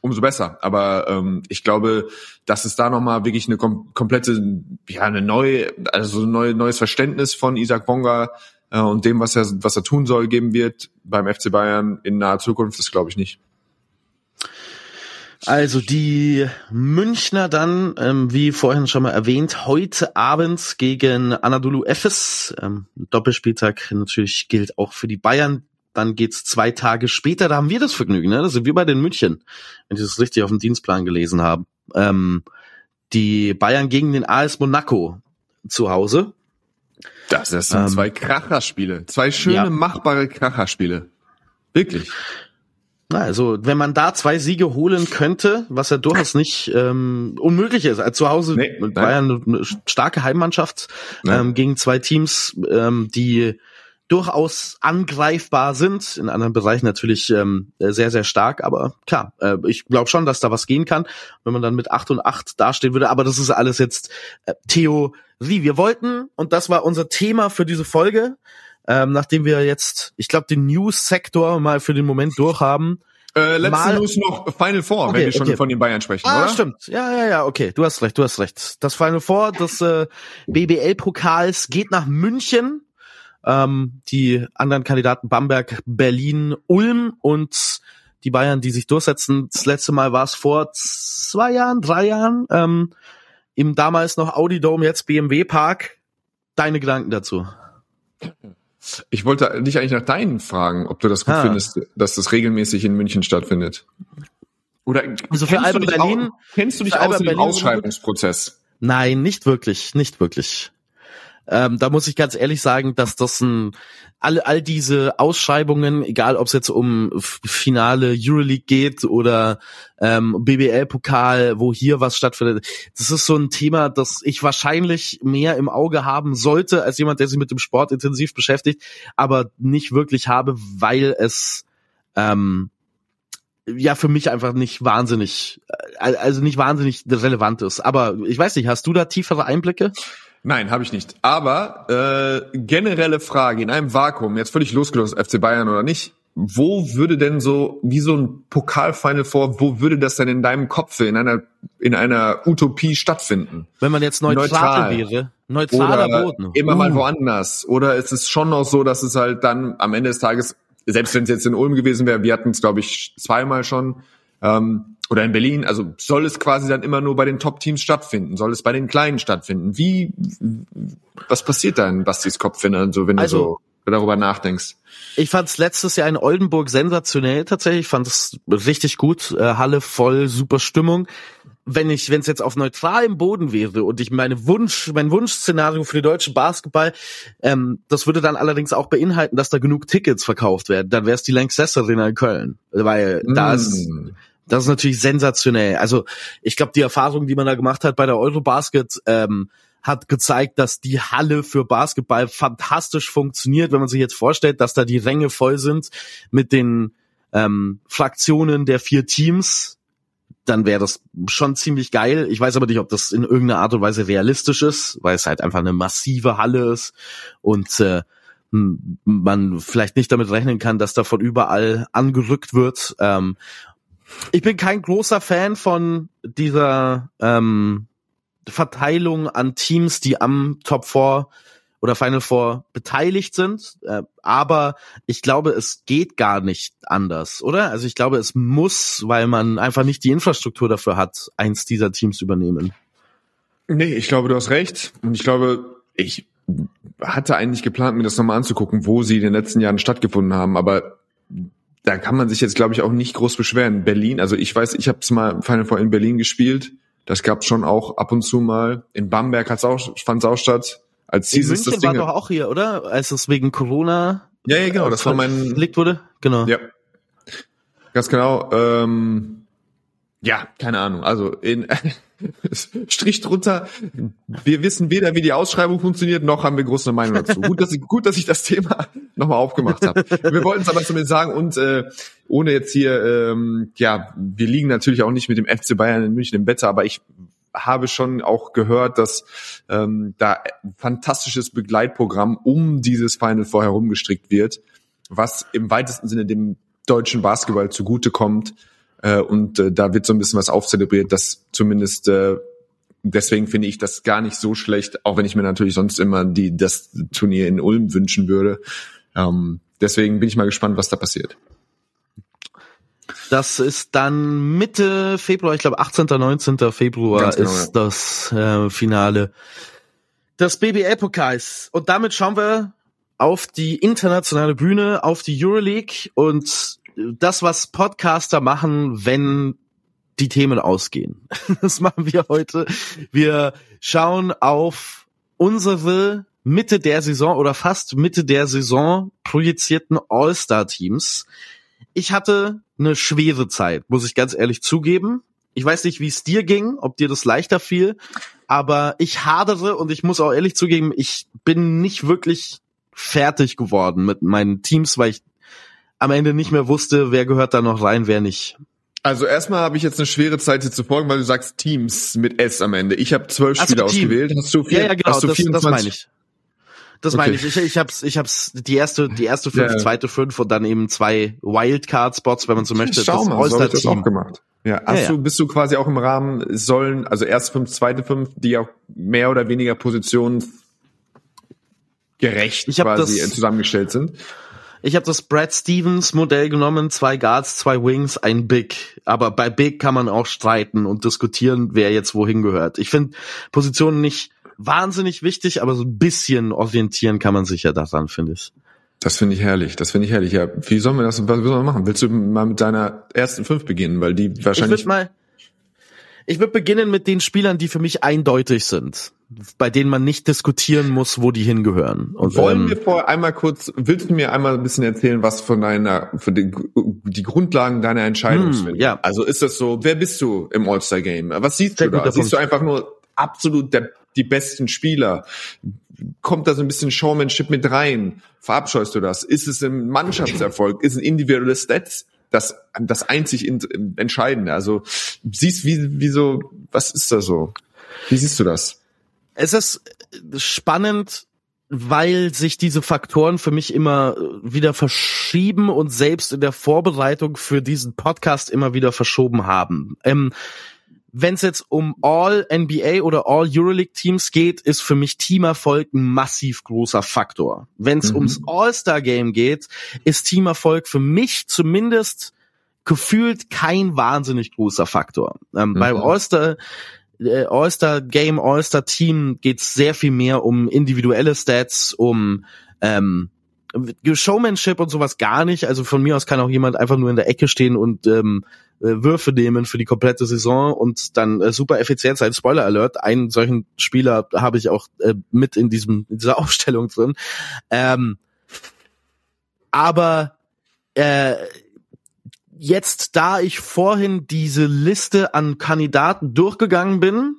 Speaker 4: umso besser. Aber ähm, ich glaube, dass es da nochmal wirklich eine kom komplette, ja, eine neue, also ein neue, neues Verständnis von Isaac Bonga äh, und dem, was er, was er tun soll, geben wird beim FC Bayern in naher Zukunft, das glaube ich nicht.
Speaker 5: Also die Münchner dann, ähm, wie vorhin schon mal erwähnt, heute Abend gegen Anadolu Efes. Ähm, Doppelspieltag natürlich gilt auch für die Bayern. Dann geht's zwei Tage später, da haben wir das Vergnügen, ne? Das sind wir bei den München, wenn ich das richtig auf dem Dienstplan gelesen habe. Ähm, die Bayern gegen den AS Monaco zu Hause.
Speaker 4: Das, das sind ähm, zwei Kracherspiele. Zwei schöne, ja. machbare Kracherspiele. Wirklich.
Speaker 5: Also, wenn man da zwei Siege holen könnte, was ja durchaus nicht ähm, unmöglich ist. Also, zu Hause nee, mit Bayern eine starke Heimmannschaft ähm, gegen zwei Teams, ähm, die durchaus angreifbar sind, in anderen Bereichen natürlich ähm, sehr, sehr stark, aber klar, äh, ich glaube schon, dass da was gehen kann, wenn man dann mit 8 und 8 dastehen würde, aber das ist alles jetzt äh, Theorie. Wir wollten, und das war unser Thema für diese Folge, ähm, nachdem wir jetzt, ich glaube, den News-Sektor mal für den Moment durchhaben,
Speaker 4: Äh, letzte News noch Final Four, okay, wenn wir schon okay. von den Bayern sprechen, ah, oder?
Speaker 5: stimmt. Ja, ja, ja, okay. Du hast recht, du hast recht. Das Final Four des äh, BBL-Pokals geht nach München. Ähm, die anderen Kandidaten Bamberg, Berlin, Ulm und die Bayern, die sich durchsetzen. Das letzte Mal war es vor zwei Jahren, drei Jahren, ähm, im damals noch Audi Dome, jetzt BMW Park. Deine Gedanken dazu?
Speaker 4: Ich wollte dich eigentlich nach deinen fragen, ob du das gut ah. findest, dass das regelmäßig in München stattfindet. Oder
Speaker 5: also für Alba Berlin
Speaker 4: auch, kennst du dich aus dem Ausschreibungsprozess?
Speaker 5: Nein, nicht wirklich, nicht wirklich. Ähm, da muss ich ganz ehrlich sagen, dass das ein all, all diese Ausschreibungen, egal ob es jetzt um Finale Euroleague geht oder ähm, BBL-Pokal, wo hier was stattfindet, das ist so ein Thema, das ich wahrscheinlich mehr im Auge haben sollte als jemand, der sich mit dem Sport intensiv beschäftigt, aber nicht wirklich habe, weil es ähm, ja für mich einfach nicht wahnsinnig, äh, also nicht wahnsinnig relevant ist. Aber ich weiß nicht, hast du da tiefere Einblicke?
Speaker 4: Nein, habe ich nicht. Aber äh, generelle Frage in einem Vakuum, jetzt völlig losgelöst, FC Bayern oder nicht, wo würde denn so, wie so ein Pokalfinal vor, wo würde das denn in deinem Kopf in einer, in einer Utopie stattfinden?
Speaker 5: Wenn man jetzt neutral, neutral. wäre, neutraler
Speaker 4: oder
Speaker 5: Boden.
Speaker 4: Immer uh. mal woanders. Oder ist es schon noch so, dass es halt dann am Ende des Tages, selbst wenn es jetzt in Ulm gewesen wäre, wir hatten es, glaube ich, zweimal schon, ähm, oder in Berlin, also soll es quasi dann immer nur bei den Top-Teams stattfinden? Soll es bei den Kleinen stattfinden? Wie, was passiert da in Bastis Kopf, wenn, also, wenn also, du so darüber nachdenkst?
Speaker 5: Ich fand es letztes Jahr in Oldenburg sensationell tatsächlich. Ich fand es richtig gut. Äh, Halle voll, super Stimmung. Wenn ich, wenn es jetzt auf neutralem Boden wäre und ich meine Wunsch, mein Wunschszenario für die deutsche Basketball, ähm, das würde dann allerdings auch beinhalten, dass da genug Tickets verkauft werden. Dann wäre es die Lanxess Arena in Köln, weil mm. da ist das ist natürlich sensationell. Also ich glaube, die Erfahrung, die man da gemacht hat bei der Eurobasket, ähm, hat gezeigt, dass die Halle für Basketball fantastisch funktioniert. Wenn man sich jetzt vorstellt, dass da die Ränge voll sind mit den ähm, Fraktionen der vier Teams, dann wäre das schon ziemlich geil. Ich weiß aber nicht, ob das in irgendeiner Art und Weise realistisch ist, weil es halt einfach eine massive Halle ist und äh, man vielleicht nicht damit rechnen kann, dass da von überall angerückt wird. Ähm, ich bin kein großer Fan von dieser ähm, Verteilung an Teams, die am Top 4 oder Final Four beteiligt sind. Äh, aber ich glaube, es geht gar nicht anders, oder? Also ich glaube, es muss, weil man einfach nicht die Infrastruktur dafür hat, eins dieser Teams übernehmen.
Speaker 4: Nee, ich glaube, du hast recht. Und ich glaube, ich hatte eigentlich geplant, mir das nochmal anzugucken, wo sie in den letzten Jahren stattgefunden haben. Aber da kann man sich jetzt, glaube ich, auch nicht groß beschweren. Berlin, also ich weiß, ich habe es mal Final Four in Berlin gespielt. Das gab schon auch ab und zu mal. In Bamberg hat's auch, fand's auch statt. Als
Speaker 5: in München das Ding war doch auch hier, oder? Als es wegen Corona
Speaker 4: ja, ja, genau, das war mein
Speaker 5: gelegt wurde. Genau.
Speaker 4: Ja, ganz genau. Ähm, ja, keine Ahnung. Also in Strich drunter. Wir wissen weder, wie die Ausschreibung funktioniert, noch haben wir große Meinung dazu. gut, dass ich, gut, dass ich das Thema nochmal aufgemacht habe. Wir wollten es aber zumindest sagen und äh, ohne jetzt hier, ähm, ja, wir liegen natürlich auch nicht mit dem FC Bayern in München im Bett, aber ich habe schon auch gehört, dass ähm, da ein fantastisches Begleitprogramm um dieses Final Four herum gestrickt wird, was im weitesten Sinne dem deutschen Basketball zugutekommt äh, und äh, da wird so ein bisschen was aufzelebriert, dass zumindest äh, deswegen finde ich das gar nicht so schlecht, auch wenn ich mir natürlich sonst immer die das Turnier in Ulm wünschen würde. Ähm, deswegen bin ich mal gespannt, was da passiert.
Speaker 5: Das ist dann Mitte Februar, ich glaube 18. 19. Februar genau, ist ja. das äh, Finale des BBL-Pokals. Und damit schauen wir auf die internationale Bühne, auf die Euroleague und das, was Podcaster machen, wenn die Themen ausgehen. Das machen wir heute. Wir schauen auf unsere Mitte der Saison oder fast Mitte der Saison projizierten All-Star-Teams. Ich hatte eine schwere Zeit, muss ich ganz ehrlich zugeben. Ich weiß nicht, wie es dir ging, ob dir das leichter fiel, aber ich hadere und ich muss auch ehrlich zugeben, ich bin nicht wirklich fertig geworden mit meinen Teams, weil ich am Ende nicht mehr wusste, wer gehört da noch rein, wer nicht.
Speaker 4: Also erstmal habe ich jetzt eine schwere Zeit hier zu folgen, weil du sagst Teams mit S am Ende. Ich habe zwölf Spieler ausgewählt. Hast du, vier,
Speaker 5: ja, ja, genau,
Speaker 4: hast du 24,
Speaker 5: das, das meine ich. Das
Speaker 4: Okay.
Speaker 5: meine ich. Ich, ich hab's, ich hab's die erste, die erste fünf,
Speaker 4: Ja,
Speaker 5: zweite fünf und dann eben zwei Wildcard-Spots, wenn man so möchte.
Speaker 4: Schau
Speaker 5: das
Speaker 4: mal, so hab ich das auch gemacht. Ja, hast
Speaker 5: Ja,
Speaker 4: du,
Speaker 5: ja.
Speaker 4: bist du quasi auch im Rahmen, sollen, also erste fünf, zweite fünf, die auch mehr oder weniger Positionen gerecht
Speaker 5: Ich
Speaker 4: quasi
Speaker 5: das-
Speaker 4: zusammengestellt sind.
Speaker 5: Ich habe das Brad Stevens Modell genommen, zwei Guards, zwei Wings, ein Big. Aber bei Big kann man auch streiten und diskutieren, wer jetzt wohin gehört. Ich finde Positionen nicht wahnsinnig wichtig, aber so ein bisschen orientieren kann man sich ja daran, finde ich.
Speaker 4: Das finde ich herrlich, das finde ich herrlich. Ja, wie sollen wir das, was sollen wir machen? Willst du mal mit deiner ersten fünf beginnen? Weil die
Speaker 5: Ich
Speaker 4: wahrscheinlich
Speaker 5: würde mal, ich würde beginnen mit den Spielern, die für mich eindeutig sind, bei denen man nicht diskutieren muss, wo die hingehören. Und
Speaker 4: Wollen
Speaker 5: ähm,
Speaker 4: wir vorher einmal kurz, willst du mir einmal ein bisschen erzählen, was von deiner, für die, die Grundlagen deiner Entscheidung
Speaker 5: Hm,
Speaker 4: sind?
Speaker 5: ja.
Speaker 4: Also ist das so, wer bist du im All-Star-Game? Was siehst
Speaker 5: Sehr
Speaker 4: du da? Siehst du einfach nur absolut der, die besten Spieler? Kommt da so ein bisschen Showmanship mit rein? Verabscheust du das? Ist es ein Mannschaftserfolg? Ist es ein individuelles Stats? Das, das einzig in, Entscheidende. Also, siehst wie, wie so, was ist da so? Wie siehst du das?
Speaker 5: es ist spannend, weil sich diese Faktoren für mich immer äh, wieder verschieben und selbst in der Vorbereitung für diesen Podcast immer wieder verschoben haben. Ähm, wenn es jetzt um All NBA oder All Euroleague Teams geht, ist für mich Teamerfolg ein massiv großer Faktor. Wenn es
Speaker 4: Mhm.
Speaker 5: ums All-Star Game geht, ist Teamerfolg für mich zumindest gefühlt kein wahnsinnig großer Faktor. Ähm,
Speaker 4: Mhm.
Speaker 5: Beim All-Star äh, All-Star Game, All-Star Team geht es sehr viel mehr um individuelle Stats, um ähm, Showmanship und sowas gar nicht. Also von mir aus kann auch jemand einfach nur in der Ecke stehen und ähm, äh, Würfe nehmen für die komplette Saison und dann äh, super effizient sein. Spoiler Alert, einen solchen Spieler habe ich auch äh, mit in diesem in dieser Aufstellung drin. Ähm, aber äh, jetzt, da ich vorhin diese Liste an Kandidaten durchgegangen bin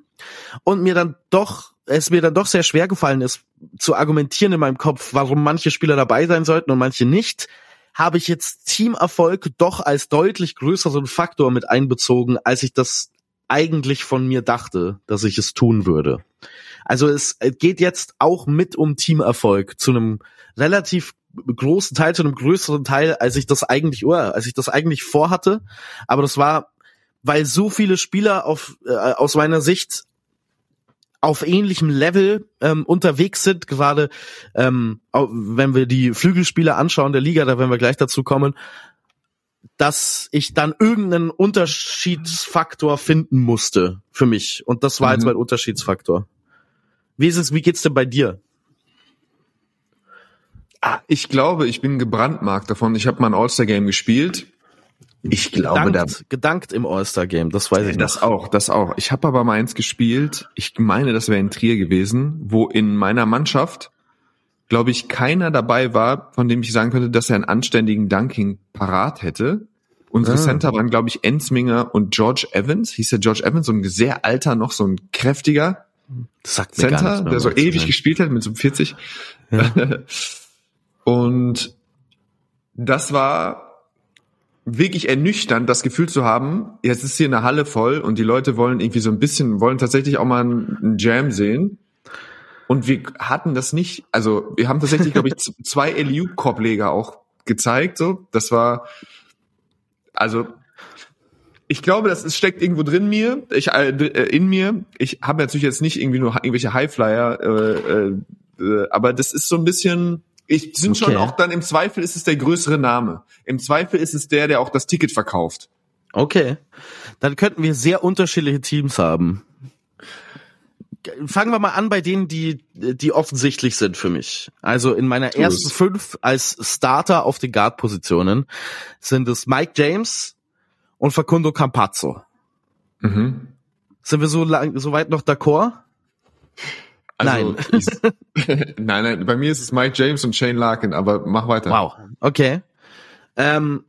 Speaker 5: und mir dann doch, es mir dann doch sehr schwer gefallen ist, zu argumentieren in meinem Kopf, warum manche Spieler dabei sein sollten und manche nicht, habe ich jetzt Teamerfolg doch als deutlich größeren Faktor mit einbezogen, als ich das eigentlich von mir dachte, dass ich es tun würde. Also es geht jetzt auch mit um Teamerfolg zu einem relativ großen Teil, zu einem größeren Teil, als ich das eigentlich, oh, als ich das eigentlich vorhatte. Aber das war, weil so viele Spieler auf, äh, aus meiner Sicht auf ähnlichem Level ähm, unterwegs sind, gerade ähm, wenn wir die Flügelspieler anschauen der Liga, da werden wir gleich dazu kommen, dass ich dann irgendeinen Unterschiedsfaktor finden musste für mich. Und das war jetzt
Speaker 4: Mhm.
Speaker 5: mein Unterschiedsfaktor. Wie ist es, wie geht's denn bei dir?
Speaker 4: Ah, Ich glaube, ich bin gebrandmarkt davon. Ich habe mal ein All-Star-Game gespielt. Ich glaube, da
Speaker 5: Gedankt, gedankt im All-Star-Game, das weiß ich
Speaker 4: das
Speaker 5: noch.
Speaker 4: auch, das auch. Ich habe aber mal eins gespielt. Ich meine, das wäre in Trier gewesen, wo in meiner Mannschaft, glaube ich, keiner dabei war, von dem ich sagen könnte, dass er einen anständigen Dunking parat hätte. Unsere
Speaker 5: Ah.
Speaker 4: Center waren, glaube ich, Ensminger und George Evans. Hieß der George Evans, so ein sehr alter, noch so ein kräftiger Center,
Speaker 5: mehr,
Speaker 4: der so ewig
Speaker 5: sein.
Speaker 4: gespielt hat mit so 40. Und das war wirklich ernüchternd, das Gefühl zu haben, jetzt ist hier eine Halle voll und die Leute wollen irgendwie so ein bisschen, wollen tatsächlich auch mal einen Jam sehen. Und wir hatten das nicht, also wir haben tatsächlich, glaube ich, zwei LU-Korbleger auch gezeigt, so. Das war, also, ich glaube, das ist, steckt irgendwo drin mir, ich, äh, in mir. Ich habe natürlich jetzt nicht irgendwie nur irgendwelche Highflyer, äh, äh, äh, aber das ist so ein bisschen, ich sind schon
Speaker 5: Okay.
Speaker 4: auch dann im Zweifel ist es der größere Name. Im Zweifel ist es der, der auch das Ticket verkauft.
Speaker 5: Okay. Dann könnten wir sehr unterschiedliche Teams haben. Fangen wir mal an bei denen, die, die offensichtlich sind für mich. Also in meiner
Speaker 4: Tu es.
Speaker 5: ersten fünf als Starter auf den Guard-Positionen sind es Mike James und Facundo Campazzo.
Speaker 4: Mhm.
Speaker 5: Sind wir so lang, so weit noch d'accord?
Speaker 4: Also,
Speaker 5: Nein.
Speaker 4: Ich, nein, nein, bei mir ist es Mike James und Shane Larkin, aber mach weiter.
Speaker 5: Wow. Okay. Ähm,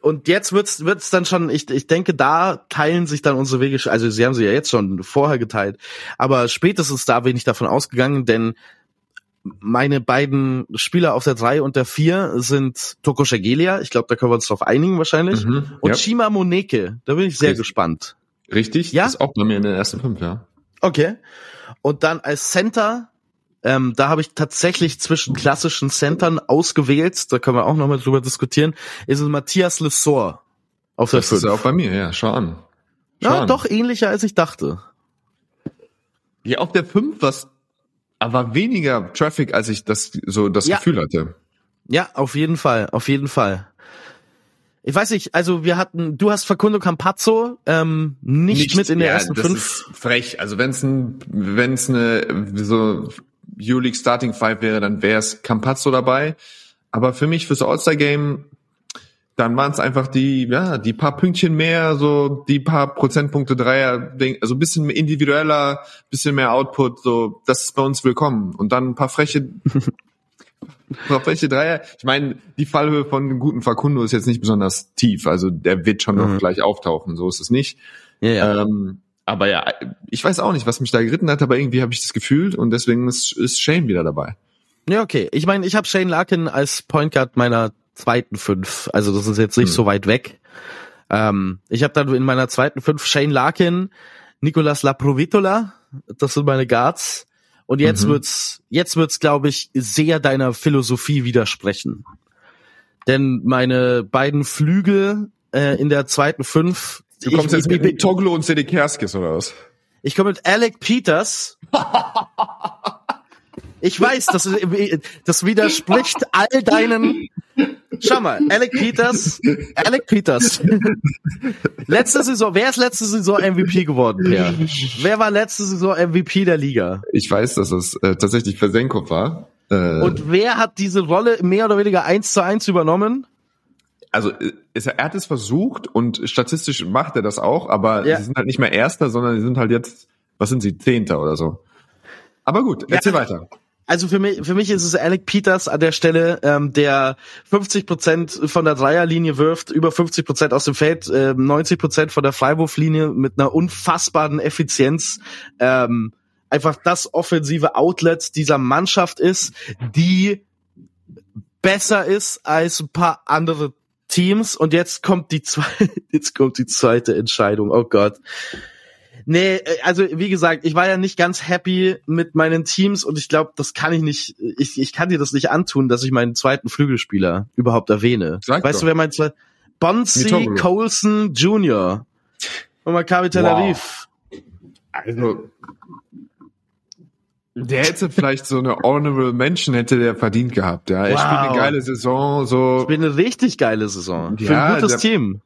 Speaker 5: und jetzt wird's wird's dann schon, ich, ich denke, da teilen sich dann unsere Wege, also sie haben sie ja jetzt schon vorher geteilt, aber spätestens da bin ich davon ausgegangen, denn meine beiden Spieler auf der 3 und der 4 sind Toko Shagelia, ich glaube, da können wir uns drauf einigen wahrscheinlich,
Speaker 4: Mhm,
Speaker 5: und
Speaker 4: ja.
Speaker 5: Shima Moneke, da bin ich sehr
Speaker 4: Richtig.
Speaker 5: gespannt.
Speaker 4: Richtig?
Speaker 5: Ja?
Speaker 4: Ist auch bei mir in den ersten fünf, ja.
Speaker 5: Okay. Und dann als Center ähm, da habe ich tatsächlich zwischen klassischen Centern ausgewählt, da können wir auch nochmal drüber diskutieren, ist es Matthias Lessor auf der
Speaker 4: Das ist ja auch bei mir, ja, schau an. Schau
Speaker 5: Ja,
Speaker 4: an.
Speaker 5: doch ähnlicher als ich dachte.
Speaker 4: Ja, auf der 5 was aber weniger Traffic, als ich das so das
Speaker 5: Ja.
Speaker 4: Gefühl hatte.
Speaker 5: Ja, auf jeden Fall, auf jeden Fall. Ich weiß nicht, also wir hatten, du hast Facundo Campazzo ähm, nicht, mit in der
Speaker 4: ja,
Speaker 5: ersten
Speaker 4: das
Speaker 5: fünf.
Speaker 4: Ist frech. Also wenn es ein, wenn es eine so Euroleague Starting Five wäre, dann wäre es Campazzo dabei. Aber für mich fürs All-Star Game, dann waren es einfach die, ja, die paar Pünktchen mehr, so die paar Prozentpunkte Dreier, also ein bisschen individueller, bisschen mehr Output, so das ist bei uns willkommen. Und dann ein paar freche, paar freche Dreier. Ich meine, die Fallhöhe von einem guten Facundo ist jetzt nicht besonders tief, also der wird schon noch gleich auftauchen, so ist es nicht.
Speaker 5: Ja, ja.
Speaker 4: Ähm, aber ja, ich weiß auch nicht, was mich da geritten hat, aber irgendwie habe ich das gefühlt und deswegen ist, ist Shane wieder dabei.
Speaker 5: Ja, okay. Ich meine, ich habe Shane Larkin als Point Guard meiner zweiten fünf. Also das ist jetzt nicht
Speaker 4: Hm.
Speaker 5: so weit weg. Ähm, ich habe dann in meiner zweiten fünf Shane Larkin, Nicolas Laprovitola, das sind meine Guards. Und jetzt
Speaker 4: Mhm.
Speaker 5: wird's, jetzt wird's, glaube ich, sehr deiner Philosophie widersprechen. Denn meine beiden Flügel äh, in der zweiten fünf.
Speaker 4: Du kommst
Speaker 5: ich,
Speaker 4: jetzt mit
Speaker 5: ich,
Speaker 4: Toglo und Sedekerskis oder was?
Speaker 5: ich komme mit Alec Peters. Ich weiß, das, das widerspricht all deinen. Schau mal, Alec Peters, Alec Peters. Letzte Saison, wer ist letzte Saison MVP geworden, Per? Wer war letzte Saison MVP der Liga?
Speaker 4: Ich weiß, dass es äh, tatsächlich Versenkov war. Äh,
Speaker 5: Und wer hat diese Rolle mehr oder weniger eins zu eins übernommen?
Speaker 4: also es, er hat es versucht und statistisch macht er das auch, aber
Speaker 5: Ja.
Speaker 4: sie sind halt nicht mehr Erster, sondern sie sind halt jetzt, was sind sie, Zehnter oder so. Aber gut, erzähl weiter.
Speaker 5: Also für mich, für mich ist es Alec Peters an der Stelle, ähm, der 50 Prozent von der Dreierlinie wirft, über 50 Prozent aus dem Feld, äh, 90 Prozent von der Freiwurflinie mit einer unfassbaren Effizienz. Ähm, einfach das offensive Outlet dieser Mannschaft ist, die besser ist als ein paar andere Teams. Und jetzt kommt die zweite, jetzt kommt die zweite Entscheidung. Oh Gott. Nee, äh, also wie gesagt, ich war ja nicht ganz happy mit meinen Teams und ich glaube, das kann ich nicht, ich, ich kann dir das nicht antun, dass ich meinen zweiten Flügelspieler überhaupt erwähne.
Speaker 4: Sag
Speaker 5: weißt
Speaker 4: doch.
Speaker 5: du, wer mein zweiter? Bonzi. Colson Jr. von Maccabi Tel
Speaker 4: Wow.
Speaker 5: Aviv.
Speaker 4: Also der hätte vielleicht so eine Honorable Mention hätte der verdient gehabt. Ja, er
Speaker 5: Wow.
Speaker 4: spielt eine geile Saison, so
Speaker 5: Spielt eine richtig geile Saison. Für
Speaker 4: Ja,
Speaker 5: ein gutes
Speaker 4: der-
Speaker 5: Team.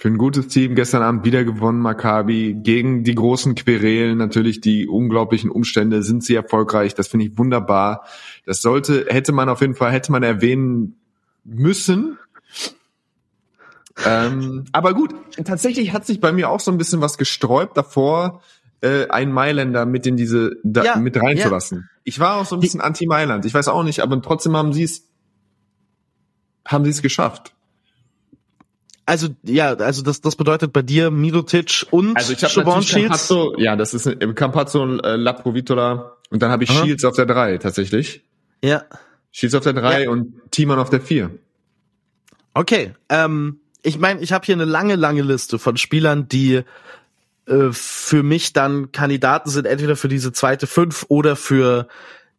Speaker 4: Für ein gutes Team. Gestern Abend wieder gewonnen, Maccabi gegen die großen Querelen. Natürlich die unglaublichen Umstände sind sie erfolgreich. Das finde ich wunderbar. Das sollte hätte man auf jeden Fall hätte man erwähnen müssen. Ähm, aber gut, tatsächlich hat sich bei mir auch so ein bisschen was gesträubt davor, äh, einen Mailänder mit in diese da,
Speaker 5: Ja,
Speaker 4: mit reinzulassen. Ich war auch so ein bisschen anti-Mailand. Ich weiß auch nicht, aber trotzdem haben sie es haben sie es geschafft.
Speaker 5: Also ja, also das, das bedeutet bei dir Mirotic und
Speaker 4: Also ich natürlich
Speaker 5: Shields.
Speaker 4: Campazzo, ja, das ist äh, Campazzo und äh, Laprovitola und dann habe ich
Speaker 5: Aha.
Speaker 4: Shields auf der 3 tatsächlich.
Speaker 5: Ja.
Speaker 4: Shields auf der 3
Speaker 5: Ja.
Speaker 4: und Thiemann auf der 4.
Speaker 5: Okay, ähm, ich meine, ich habe hier eine lange, lange Liste von Spielern, die äh, für mich dann Kandidaten sind, entweder für diese zweite Fünf oder für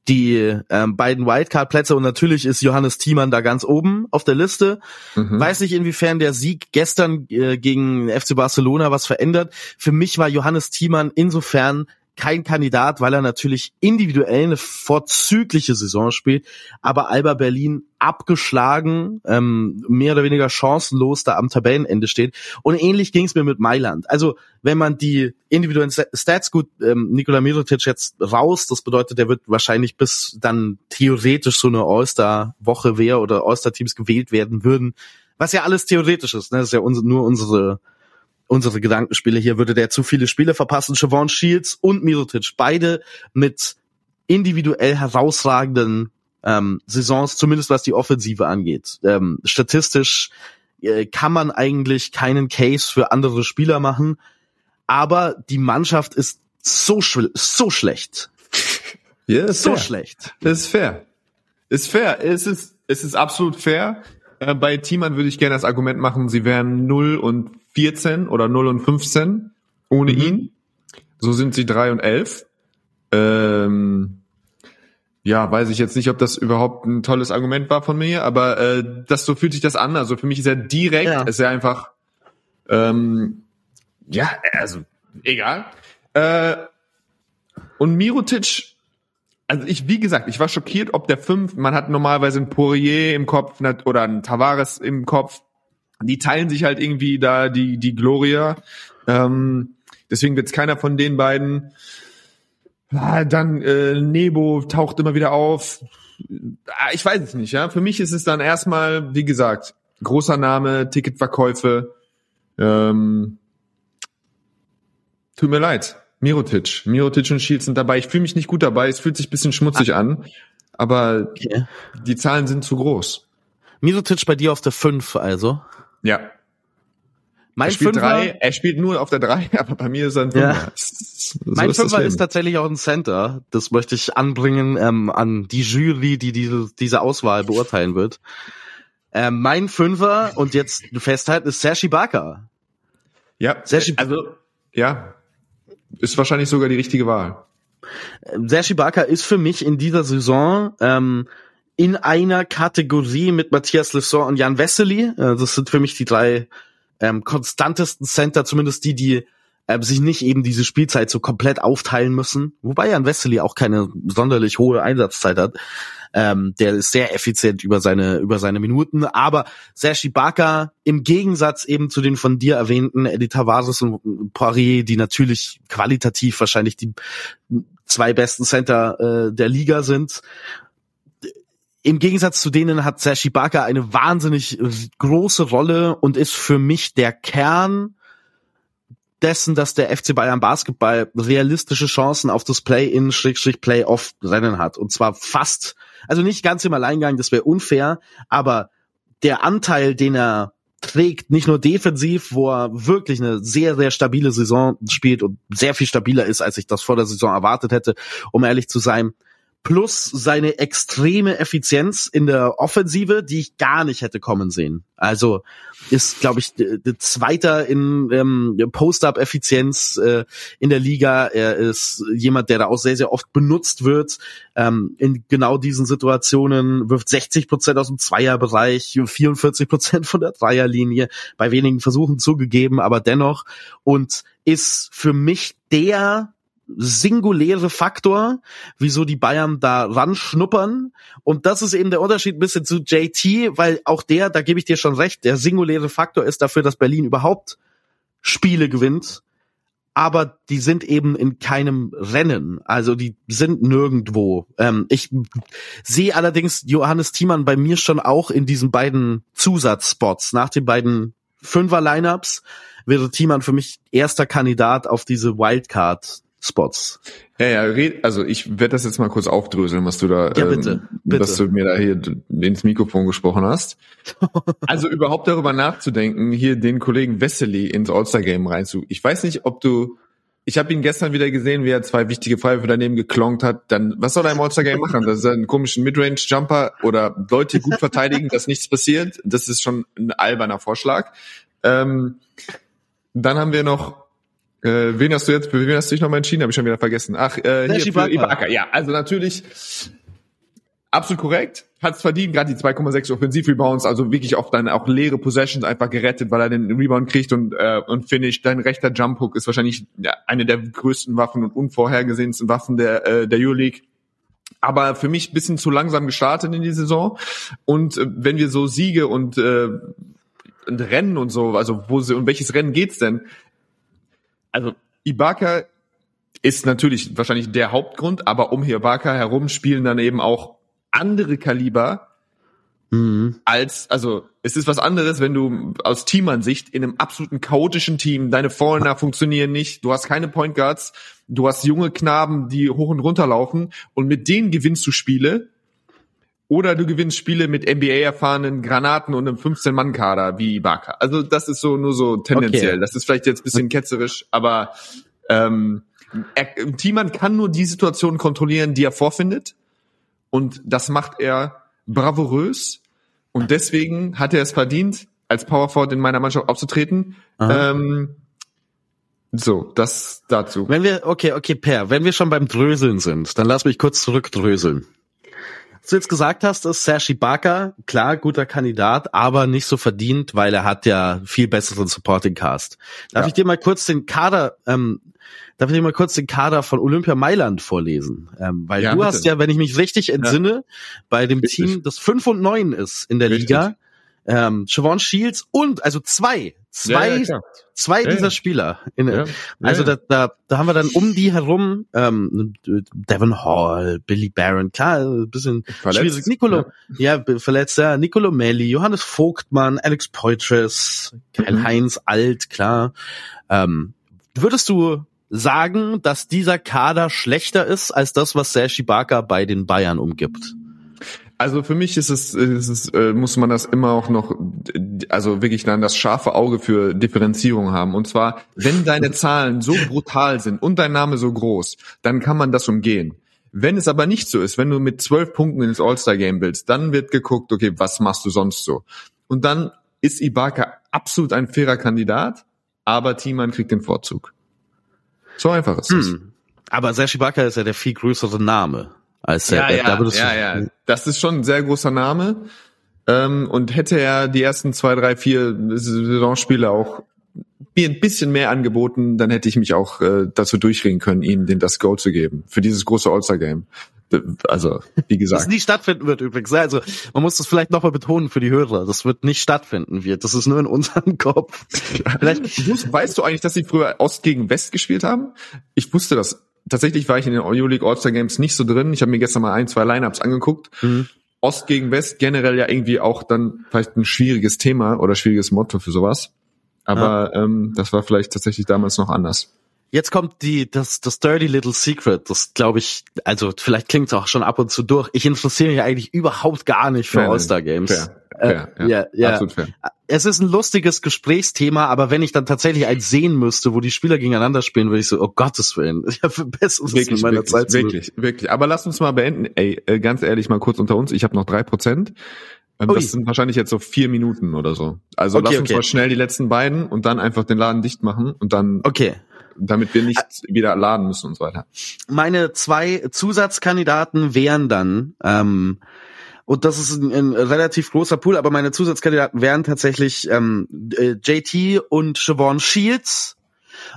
Speaker 5: die ähm, beiden Wildcard-Plätze und natürlich ist Johannes Thiemann da ganz oben auf der Liste.
Speaker 4: Mhm.
Speaker 5: Weiß nicht, inwiefern der Sieg gestern äh, gegen FC Barcelona was verändert. Für mich war Johannes Thiemann insofern kein Kandidat, weil er natürlich individuell eine vorzügliche Saison spielt, aber Alba Berlin abgeschlagen, ähm, mehr oder weniger chancenlos da am Tabellenende steht. Und ähnlich ging es mir mit Mailand. Also wenn man die individuellen Stats gut, ähm, Nikola Mirotic jetzt raus, das bedeutet, der wird wahrscheinlich bis dann theoretisch so eine All-Star-Woche wäre oder All-Star-Teams gewählt werden würden, was ja alles theoretisch ist. Ne? Das ist ja uns, nur unsere unsere Gedankenspiele hier, würde der zu viele Spiele verpassen. Siobhan Shields und Mirotic, beide mit individuell herausragenden ähm, Saisons, zumindest was die Offensive angeht. Ähm, statistisch äh, kann man eigentlich keinen Case für andere Spieler machen, aber die Mannschaft ist so, schl so schlecht.
Speaker 4: Ja, ist
Speaker 5: So
Speaker 4: fair.
Speaker 5: schlecht.
Speaker 4: Ist fair. Ist fair. Es ist, es ist absolut fair. Äh, bei Thiemann würde ich gerne das Argument machen, sie wären 0 und 14 oder 0 und 15 ohne
Speaker 5: Mhm.
Speaker 4: ihn. So sind sie 3 und 11. Ähm, ja, weiß ich jetzt nicht, ob das überhaupt ein tolles Argument war von mir, aber äh, das so fühlt sich das an. Also für mich ist er direkt, ja. ist er einfach, ähm, ja, also egal. Äh, und Mirotic, also ich, wie gesagt, ich war schockiert, ob der fünf, man hat normalerweise einen Poirier im Kopf oder einen Tavares im Kopf. Die teilen sich halt irgendwie da die, die Gloria. Ähm, deswegen wird es keiner von den beiden. Ah, dann äh, Nebo taucht immer wieder auf. Ah, ich weiß es nicht, ja. Für mich ist es dann erstmal, wie gesagt, großer Name, Ticketverkäufe. Ähm, tut mir leid. Mirotic. Mirotic und Shields sind dabei. Ich fühle mich nicht gut dabei. Es fühlt sich bisschen schmutzig an. Aber okay. die Zahlen sind zu groß.
Speaker 5: Mirotic bei dir auf der 5 also?
Speaker 4: Ja. Mein er spielt Fünfer, drei, er spielt nur auf der drei, aber bei mir ist er ein Fünfer. Ja.
Speaker 5: So mein ist Fünfer ist tatsächlich auch ein Center. Das möchte ich anbringen ähm, an die Jury, die diese, diese Auswahl beurteilen wird. Ähm, mein Fünfer und jetzt festhalten ist Sergi Barker.
Speaker 4: Ja, Sergi also ja, ist wahrscheinlich sogar die richtige Wahl.
Speaker 5: Sergi Barker ist für mich in dieser Saison ähm, in einer Kategorie mit Matthias Lesson und Jan Wessely. Äh, das sind für mich die drei ähm, konstantesten Center, zumindest die, die äh, sich nicht eben diese Spielzeit so komplett aufteilen müssen. Wobei Jan Wesley auch keine sonderlich hohe Einsatzzeit hat. Ähm, der ist sehr effizient über seine über seine Minuten, aber Sergi Barker im Gegensatz eben zu den von dir erwähnten Eddie Tavares und Poirier, die natürlich qualitativ wahrscheinlich die zwei besten Center äh, der Liga sind, im Gegensatz zu denen hat Sergi Barker eine wahnsinnig große Rolle und ist für mich der Kern dessen, dass der FC Bayern Basketball realistische Chancen auf das Play-in Play-off Rennen hat. Und zwar fast, also nicht ganz im Alleingang, das wäre unfair, aber der Anteil, den er trägt, nicht nur defensiv, wo er wirklich eine sehr, sehr stabile Saison spielt und sehr viel stabiler ist, als ich das vor der Saison erwartet hätte, um ehrlich zu sein, plus seine extreme Effizienz in der Offensive, die ich gar nicht hätte kommen sehen. Also ist, glaube ich, der Zweiter in ähm, Post-up-Effizienz äh, in der Liga. Er ist jemand, der da auch sehr, sehr oft benutzt wird. Ähm, in genau diesen Situationen wirft 60 Prozent aus dem Zweierbereich, 44 Prozent von der Dreierlinie, bei wenigen Versuchen zugegeben, aber dennoch und ist für mich der singuläre Faktor, wieso die Bayern da ran schnuppern. Und das ist eben der Unterschied ein bisschen zu JT, weil auch der, da gebe ich dir schon recht, der singuläre Faktor ist dafür, dass Berlin überhaupt Spiele gewinnt. Aber die sind eben in keinem Rennen. Also die sind nirgendwo. Ähm, ich sehe allerdings Johannes Thiemann bei mir schon auch in diesen beiden Zusatzspots. Nach den beiden Fünfer-Lineups wäre Thiemann für mich erster Kandidat auf diese Wildcard Spots.
Speaker 4: Ja, ja, also ich werde das jetzt mal kurz aufdröseln, was du da,
Speaker 5: ja, bitte, ähm,
Speaker 4: bitte. dass du mir da hier ins Mikrofon gesprochen hast. also überhaupt darüber nachzudenken, hier den Kollegen Wesley ins All-Star-Game reinzu. Ich weiß nicht, ob du, ich habe ihn gestern wieder gesehen, wie er zwei wichtige Pfeife daneben geklonkt hat. Dann, was soll er im All-Star-Game machen? Das ist einen komischen Midrange-Jumper oder Leute gut verteidigen, dass nichts passiert. Das ist schon ein alberner Vorschlag. Ähm, dann haben wir noch äh, wen hast du jetzt, für wen hast du dich nochmal entschieden? Habe ich schon wieder vergessen. Ach, äh, hier für Ibaka. Ja, also natürlich absolut korrekt. Hat es verdient, gerade die 2,6 Offensiv-Rebounds, also wirklich oft dann auch leere Possessions einfach gerettet, weil er den Rebound kriegt und, äh, und finisht. Dein rechter Jump-Hook ist wahrscheinlich eine der größten Waffen und unvorhergesehensten Waffen der, äh, der Euroleague aber für mich bisschen zu langsam gestartet in die Saison. Und äh, wenn wir so Siege und, äh, und Rennen und so, also wo sie, um welches Rennen geht's denn? Also Ibaka ist natürlich wahrscheinlich der Hauptgrund, aber um Ibaka herum spielen dann eben auch andere Kaliber mhm. als, also es ist was anderes, wenn du aus Teamansicht in einem absoluten chaotischen Team, deine Foreigner funktionieren nicht, du hast keine Point Guards, du hast junge Knaben, die hoch und runter laufen und mit denen gewinnst du Spiele oder du gewinnst Spiele mit NBA-erfahrenen Granaten und einem 15-Mann-Kader wie Ibaka. Also das ist so nur so tendenziell. Okay. Das ist vielleicht jetzt ein bisschen ketzerisch, aber ähm, er, Thiemann kann nur die Situation kontrollieren, die er vorfindet. Und das macht er bravourös. Und deswegen hat er es verdient, als Powerforward in meiner Mannschaft aufzutreten. Ähm, so, das dazu.
Speaker 5: Wenn wir, okay, okay, Per, wenn wir schon beim Dröseln sind, dann lass mich kurz zurückdröseln. Was du jetzt gesagt hast, ist Sergi Barker, klar, guter Kandidat, aber nicht so verdient, weil er hat ja viel besseren Supporting Cast. Darf ja. ich dir mal kurz den Kader, ähm, darf ich dir mal kurz den Kader von Olympia Mailand vorlesen? Ähm, weil ja, du bitte. hast ja, wenn ich mich richtig entsinne, ja. bei dem richtig. Team, das 5 und 9 ist in der richtig. Liga, ähm, Siobhan Shields und also zwei, zwei, ja, ja, zwei ja, dieser Spieler. In, also Da, da, da haben wir dann um die herum ähm, Devon Hall, Billy Barron, klar, ein bisschen verletzt, schwierig. Nicolo, ja, verletzt, ja, Nicolo Melli, Johannes Vogtmann, Alex Poitras, Kyle mhm. Heinz Alt, klar. Ähm, würdest du sagen, dass dieser Kader schlechter ist als das, was Sergi Barker bei den Bayern umgibt?
Speaker 4: Also für mich ist es, ist es äh, muss man das immer auch noch, also wirklich dann das scharfe Auge für Differenzierung haben. Und zwar, wenn deine Zahlen so brutal sind und dein Name so groß, dann kann man das umgehen. Wenn es aber nicht so ist, wenn du mit zwölf Punkten ins All-Star-Game willst, dann wird geguckt, okay, was machst du sonst so? Und dann ist Ibaka absolut ein fairer Kandidat, aber Thiemann kriegt den Vorzug. So einfach ist es. Hm.
Speaker 5: Aber Serge Ibaka ist ja der viel größere Name als
Speaker 4: ja, äh, ja, ja, ja. Das ist schon ein sehr großer Name. Ähm, und hätte er die ersten zwei, drei, vier Saisonspiele auch mir ein bisschen mehr angeboten, dann hätte ich mich auch äh, dazu durchringen können, ihm den das Go zu geben für dieses große All-Star-Game. Also, wie gesagt.
Speaker 5: Das nie stattfinden wird übrigens. Also, man muss das vielleicht nochmal betonen für die Hörer. Das wird nicht stattfinden wird. Das ist nur in unserem Kopf.
Speaker 4: Vielleicht, weißt du eigentlich, dass sie früher Ost gegen West gespielt haben? Ich wusste das tatsächlich war ich in den Euroleague All-Star Games nicht so drin. Ich habe mir gestern mal ein, zwei Lineups angeguckt. Mhm. Ost gegen West generell ja irgendwie auch dann vielleicht ein schwieriges Thema oder schwieriges Motto für sowas. Aber ja. ähm, das war vielleicht tatsächlich damals noch anders.
Speaker 5: Jetzt kommt die das das Dirty Little Secret. Das glaube ich, also vielleicht klingt es auch schon ab und zu durch. Ich interessiere mich eigentlich überhaupt gar nicht für All-Star Games. Fair. Fair, äh, ja, ja, ja. Absolut fair. Es ist ein lustiges Gesprächsthema, aber wenn ich dann tatsächlich eins sehen müsste, wo die Spieler gegeneinander spielen, würde ich so, oh Gottes Willen, ich habe Besseres
Speaker 4: wirklich, in meiner wirklich, Zeit. Wirklich, wirklich. Aber lass uns mal beenden. Ey, äh, ganz ehrlich, mal kurz unter uns. Ich habe noch drei Prozent. Ähm, das sind wahrscheinlich jetzt so vier Minuten oder so. Also okay, lass uns okay. mal schnell die letzten beiden und dann einfach den Laden dicht machen und dann.
Speaker 5: Okay
Speaker 4: damit wir nicht wieder laden müssen und so weiter.
Speaker 5: Meine zwei Zusatzkandidaten wären dann ähm, und das ist ein, ein, relativ großer Pool, aber meine Zusatzkandidaten wären tatsächlich ähm, äh, JT und Siobhan Shields.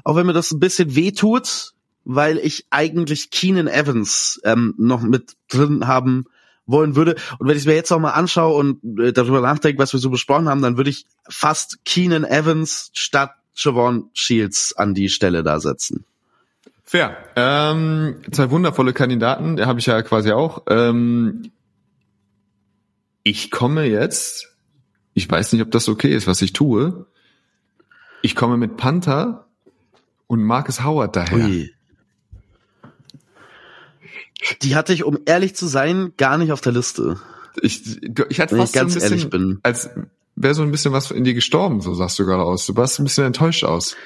Speaker 5: Auch wenn mir das ein bisschen weh tut, weil ich eigentlich Keenan Evans ähm, noch mit drin haben wollen würde. Und wenn ich es mir jetzt auch mal anschaue und äh, darüber nachdenke, was wir so besprochen haben, dann würde ich fast Keenan Evans statt Siobhan Shields an die Stelle da setzen.
Speaker 4: Fair. Ähm, zwei wundervolle Kandidaten, habe ich ja quasi auch. Ähm, ich komme jetzt, ich weiß nicht, ob das okay ist, was ich tue. Ich komme mit Panther und Marcus Howard daher. Ui.
Speaker 5: Die hatte ich, um ehrlich zu sein, gar nicht auf der Liste.
Speaker 4: Ich, ich hatte fast
Speaker 5: ganz
Speaker 4: so ein bisschen, bin. als wäre so ein bisschen was in dir gestorben, so sagst du gerade aus. Du warst ein bisschen enttäuscht aus.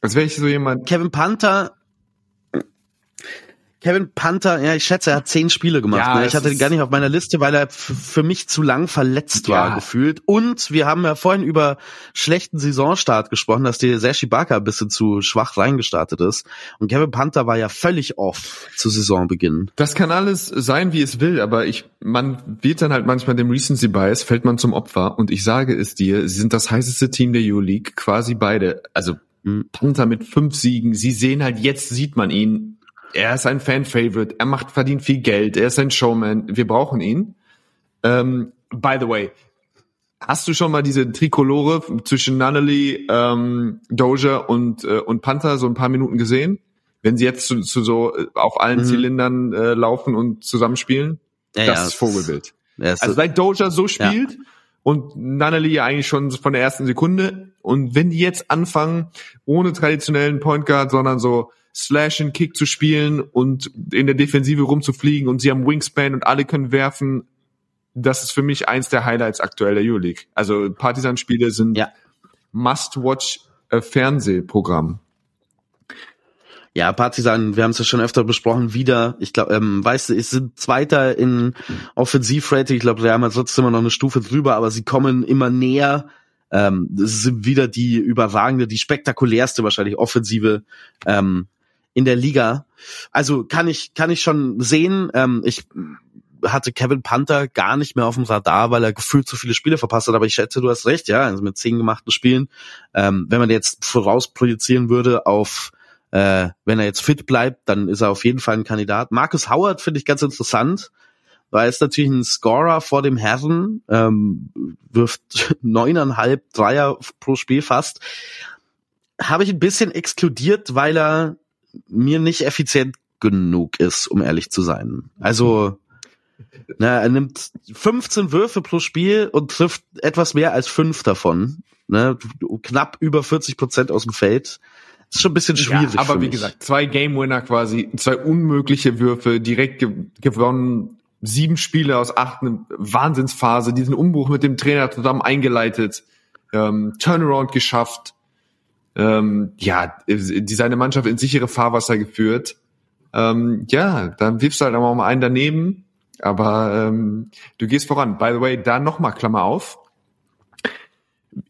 Speaker 4: Als wäre ich so jemand.
Speaker 5: Kevin Panther Kevin Panther, ja, ich schätze, er hat zehn Spiele gemacht. Ja, ne? Ich hatte ihn gar nicht auf meiner Liste, weil er für mich zu lang verletzt ja. war, gefühlt. Und wir haben ja vorhin über schlechten Saisonstart gesprochen, dass der Sergi Barker ein bisschen zu schwach reingestartet ist. Und Kevin Panther war ja völlig off zu Saisonbeginn.
Speaker 4: Das kann alles sein, wie es will, aber ich, man wird dann halt manchmal dem Recency Bias, fällt man zum Opfer. Und ich sage es dir, sie sind das heißeste Team der EU-League, quasi beide. Also hm. Panther mit fünf Siegen. Sie sehen halt, jetzt sieht man ihn er ist ein Fan-Favorite, er macht, verdient viel Geld, er ist ein Showman, wir brauchen ihn. Ähm, by the way, hast du schon mal diese Trikolore zwischen Nunnally, ähm, Doja und, äh, und Panther so ein paar Minuten gesehen? Wenn sie jetzt zu, zu so äh, auf allen mhm. Zylindern äh, laufen und zusammenspielen? Ja, das ja, ist Vogelbild. Ist also seit Doja so spielt ja. und Nunnally ja eigentlich schon von der ersten Sekunde und wenn die jetzt anfangen, ohne traditionellen Point Guard, sondern so Slash and Kick zu spielen und in der Defensive rumzufliegen und sie haben Wingspan und alle können werfen. Das ist für mich eins der Highlights aktuell der Euroleague. Also Partisan-Spiele sind ja. Must-Watch äh, Fernsehprogramm.
Speaker 5: Ja, Partisan, wir haben es ja schon öfter besprochen, wieder, ich glaube, ähm, weißt du, es sind Zweiter in Offensivrating, ich glaube, wir haben trotzdem immer noch eine Stufe drüber, aber sie kommen immer näher. Ähm, das sind wieder die überragende, die spektakulärste wahrscheinlich Offensive ähm, in der Liga. Also kann ich kann ich schon sehen. Ähm, ich hatte Kevin Panther gar nicht mehr auf dem Radar, weil er gefühlt zu viele Spiele verpasst hat. Aber ich schätze, du hast recht, ja, also mit zehn gemachten Spielen. Ähm, wenn man jetzt vorausprojizieren würde auf äh, wenn er jetzt fit bleibt, dann ist er auf jeden Fall ein Kandidat. Marcus Howard finde ich ganz interessant, weil er ist natürlich ein Scorer vor dem Herren, ähm, wirft neuneinhalb Dreier pro Spiel fast. Habe ich ein bisschen exkludiert, weil er mir nicht effizient genug ist, um ehrlich zu sein. Also na, er nimmt 15 Würfe pro Spiel und trifft etwas mehr als fünf davon. Ne, knapp über 40 Prozent aus dem Feld. Das ist schon ein bisschen schwierig.
Speaker 4: Ja, aber wie gesagt, zwei Game Winner quasi, zwei unmögliche Würfe, direkt ge gewonnen, sieben Spiele aus acht, eine Wahnsinnsphase, diesen Umbruch mit dem Trainer zusammen eingeleitet, ähm, Turnaround geschafft, ähm, ja, die seine Mannschaft in sichere Fahrwasser geführt. Ähm, ja, dann wirfst du halt auch mal einen daneben, aber ähm, du gehst voran. By the way, da nochmal Klammer auf.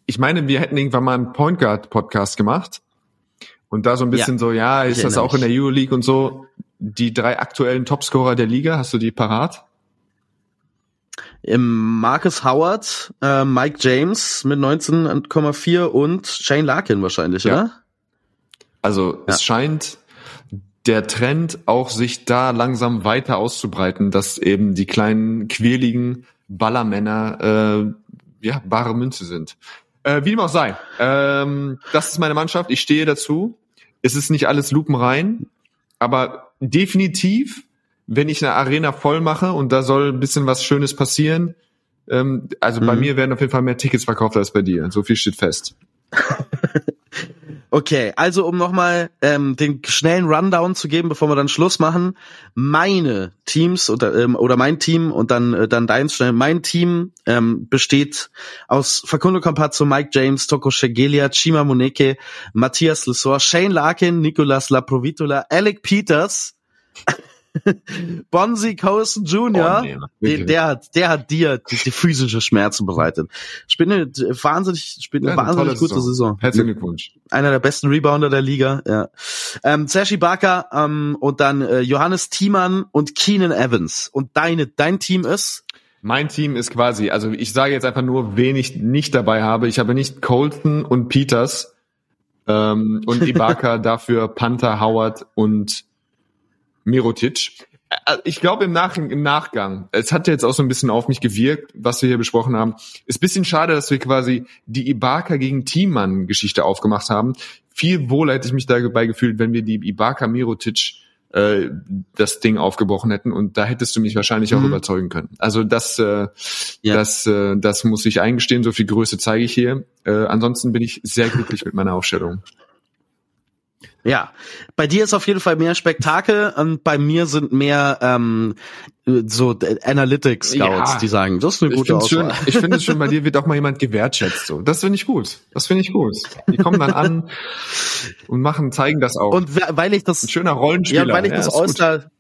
Speaker 4: Ich meine, wir hätten irgendwann mal einen Point Guard Podcast gemacht und da so ein bisschen ja, so, ja, ist das auch in der Euroleague und so. Die drei aktuellen Topscorer der Liga, hast du die parat?
Speaker 5: Marcus Howard, äh, Mike James mit 19,4 und Shane Larkin wahrscheinlich, ja. oder?
Speaker 4: Also ja. es scheint der Trend auch sich da langsam weiter auszubreiten, dass eben die kleinen quirligen Ballermänner äh, ja bare Münze sind. Äh, wie dem auch sei. Ähm, das ist meine Mannschaft. Ich stehe dazu. Es ist nicht alles lupenrein, aber definitiv, wenn ich eine Arena voll mache und da soll ein bisschen was Schönes passieren, ähm, also mhm. bei mir werden auf jeden Fall mehr Tickets verkauft als bei dir. So viel steht fest.
Speaker 5: Okay, also um nochmal ähm, den schnellen Rundown zu geben, bevor wir dann Schluss machen. Meine Teams oder, ähm, oder mein Team und dann, äh, dann deins schnell. Mein Team ähm, besteht aus Facundo Campazzo, Mike James, Toko Shegelia, Chima Moneke, Matthias Lesor, Shane Larkin, Nicolas Laprovitola, Alec Peters, Bonzi Coulson Jr., oh, nee, der hat, der hat dir die, physische Schmerzen bereitet. Spielt eine wahnsinnig, spielt eine ja, wahnsinnig gute Saison. Saison.
Speaker 4: Herzlichen Glückwunsch.
Speaker 5: Einer der besten Rebounder der Liga, ja. Ähm, Sashi Barker ähm, und dann äh, Johannes Thiemann und Keenan Evans. Und deine, dein Team ist?
Speaker 4: Mein Team ist quasi, also ich sage jetzt einfach nur, wen ich nicht dabei habe. Ich habe nicht Colton und Peters ähm, und Ibaka, dafür Panther, Howard und Mirotic. Äh, ich glaube im, Nach im Nachgang, es hat jetzt auch so ein bisschen auf mich gewirkt, was wir hier besprochen haben. Ist bisschen schade, dass wir quasi die Ibaka gegen Teammann Geschichte aufgemacht haben. Viel wohler hätte ich mich dabei gefühlt, wenn wir die Ibaka Mirotic äh, das Ding aufgebrochen hätten und da hättest du mich wahrscheinlich auch mhm. überzeugen können. Also das, äh, ja. das, äh, das muss ich eingestehen. So viel Größe zeige ich hier. Äh, ansonsten bin ich sehr glücklich mit meiner Aufstellung.
Speaker 5: Ja, bei dir ist auf jeden Fall mehr Spektakel und bei mir sind mehr ähm, so Analytics Scouts, ja, die sagen, das ist eine gute Auswahl.
Speaker 4: Schön, ich finde es schön, bei dir wird auch mal jemand gewertschätzt. So. Das finde ich gut. Das finde ich gut. Die kommen dann an und machen, zeigen das auch.
Speaker 5: Und weil ich das
Speaker 4: Ein schöner Rollenspieler.
Speaker 5: Ja, weil ich ja, das All-Star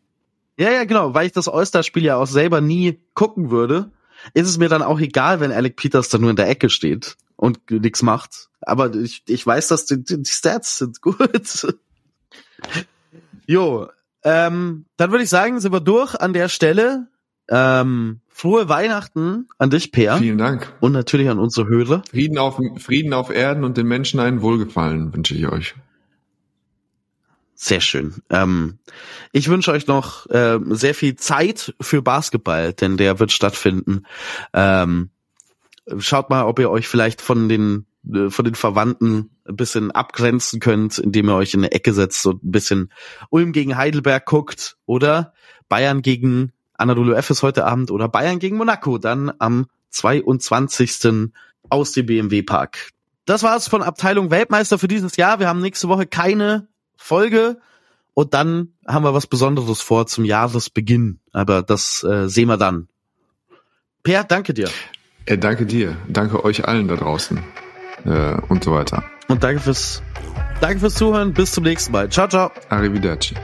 Speaker 5: Ja, ja, genau, weil ich das All-Star-Spiel ja auch selber nie gucken würde, ist es mir dann auch egal, wenn Alec Peters da nur in der Ecke steht und nichts macht. Aber ich, ich weiß, dass die, die Stats sind gut. jo, ähm, dann würde ich sagen, sind wir durch an der Stelle. Ähm, frohe Weihnachten an dich, Per.
Speaker 4: Vielen Dank.
Speaker 5: Und natürlich an unsere Hörer.
Speaker 4: Frieden auf, Frieden auf Erden und den Menschen einen Wohlgefallen wünsche ich euch.
Speaker 5: Sehr schön. Ähm, ich wünsche euch noch äh, sehr viel Zeit für Basketball, denn der wird stattfinden. Ähm, schaut mal, ob ihr euch vielleicht von den äh, von den Verwandten ein bisschen abgrenzen könnt, indem ihr euch in eine Ecke setzt und ein bisschen Ulm gegen Heidelberg guckt oder Bayern gegen Anadolu Efes heute Abend oder Bayern gegen Monaco dann am 22. aus dem BMW Park. Das war's von Abteilung Weltmeister für dieses Jahr. Wir haben nächste Woche keine Folge und dann haben wir was Besonderes vor zum Jahresbeginn. Aber das äh, sehen wir dann. Per, danke dir.
Speaker 4: Äh, danke dir. Danke euch allen da draußen. Äh, und so weiter.
Speaker 5: Und danke fürs, danke fürs Zuhören. Bis zum nächsten Mal. Ciao, ciao.
Speaker 4: Arrivederci.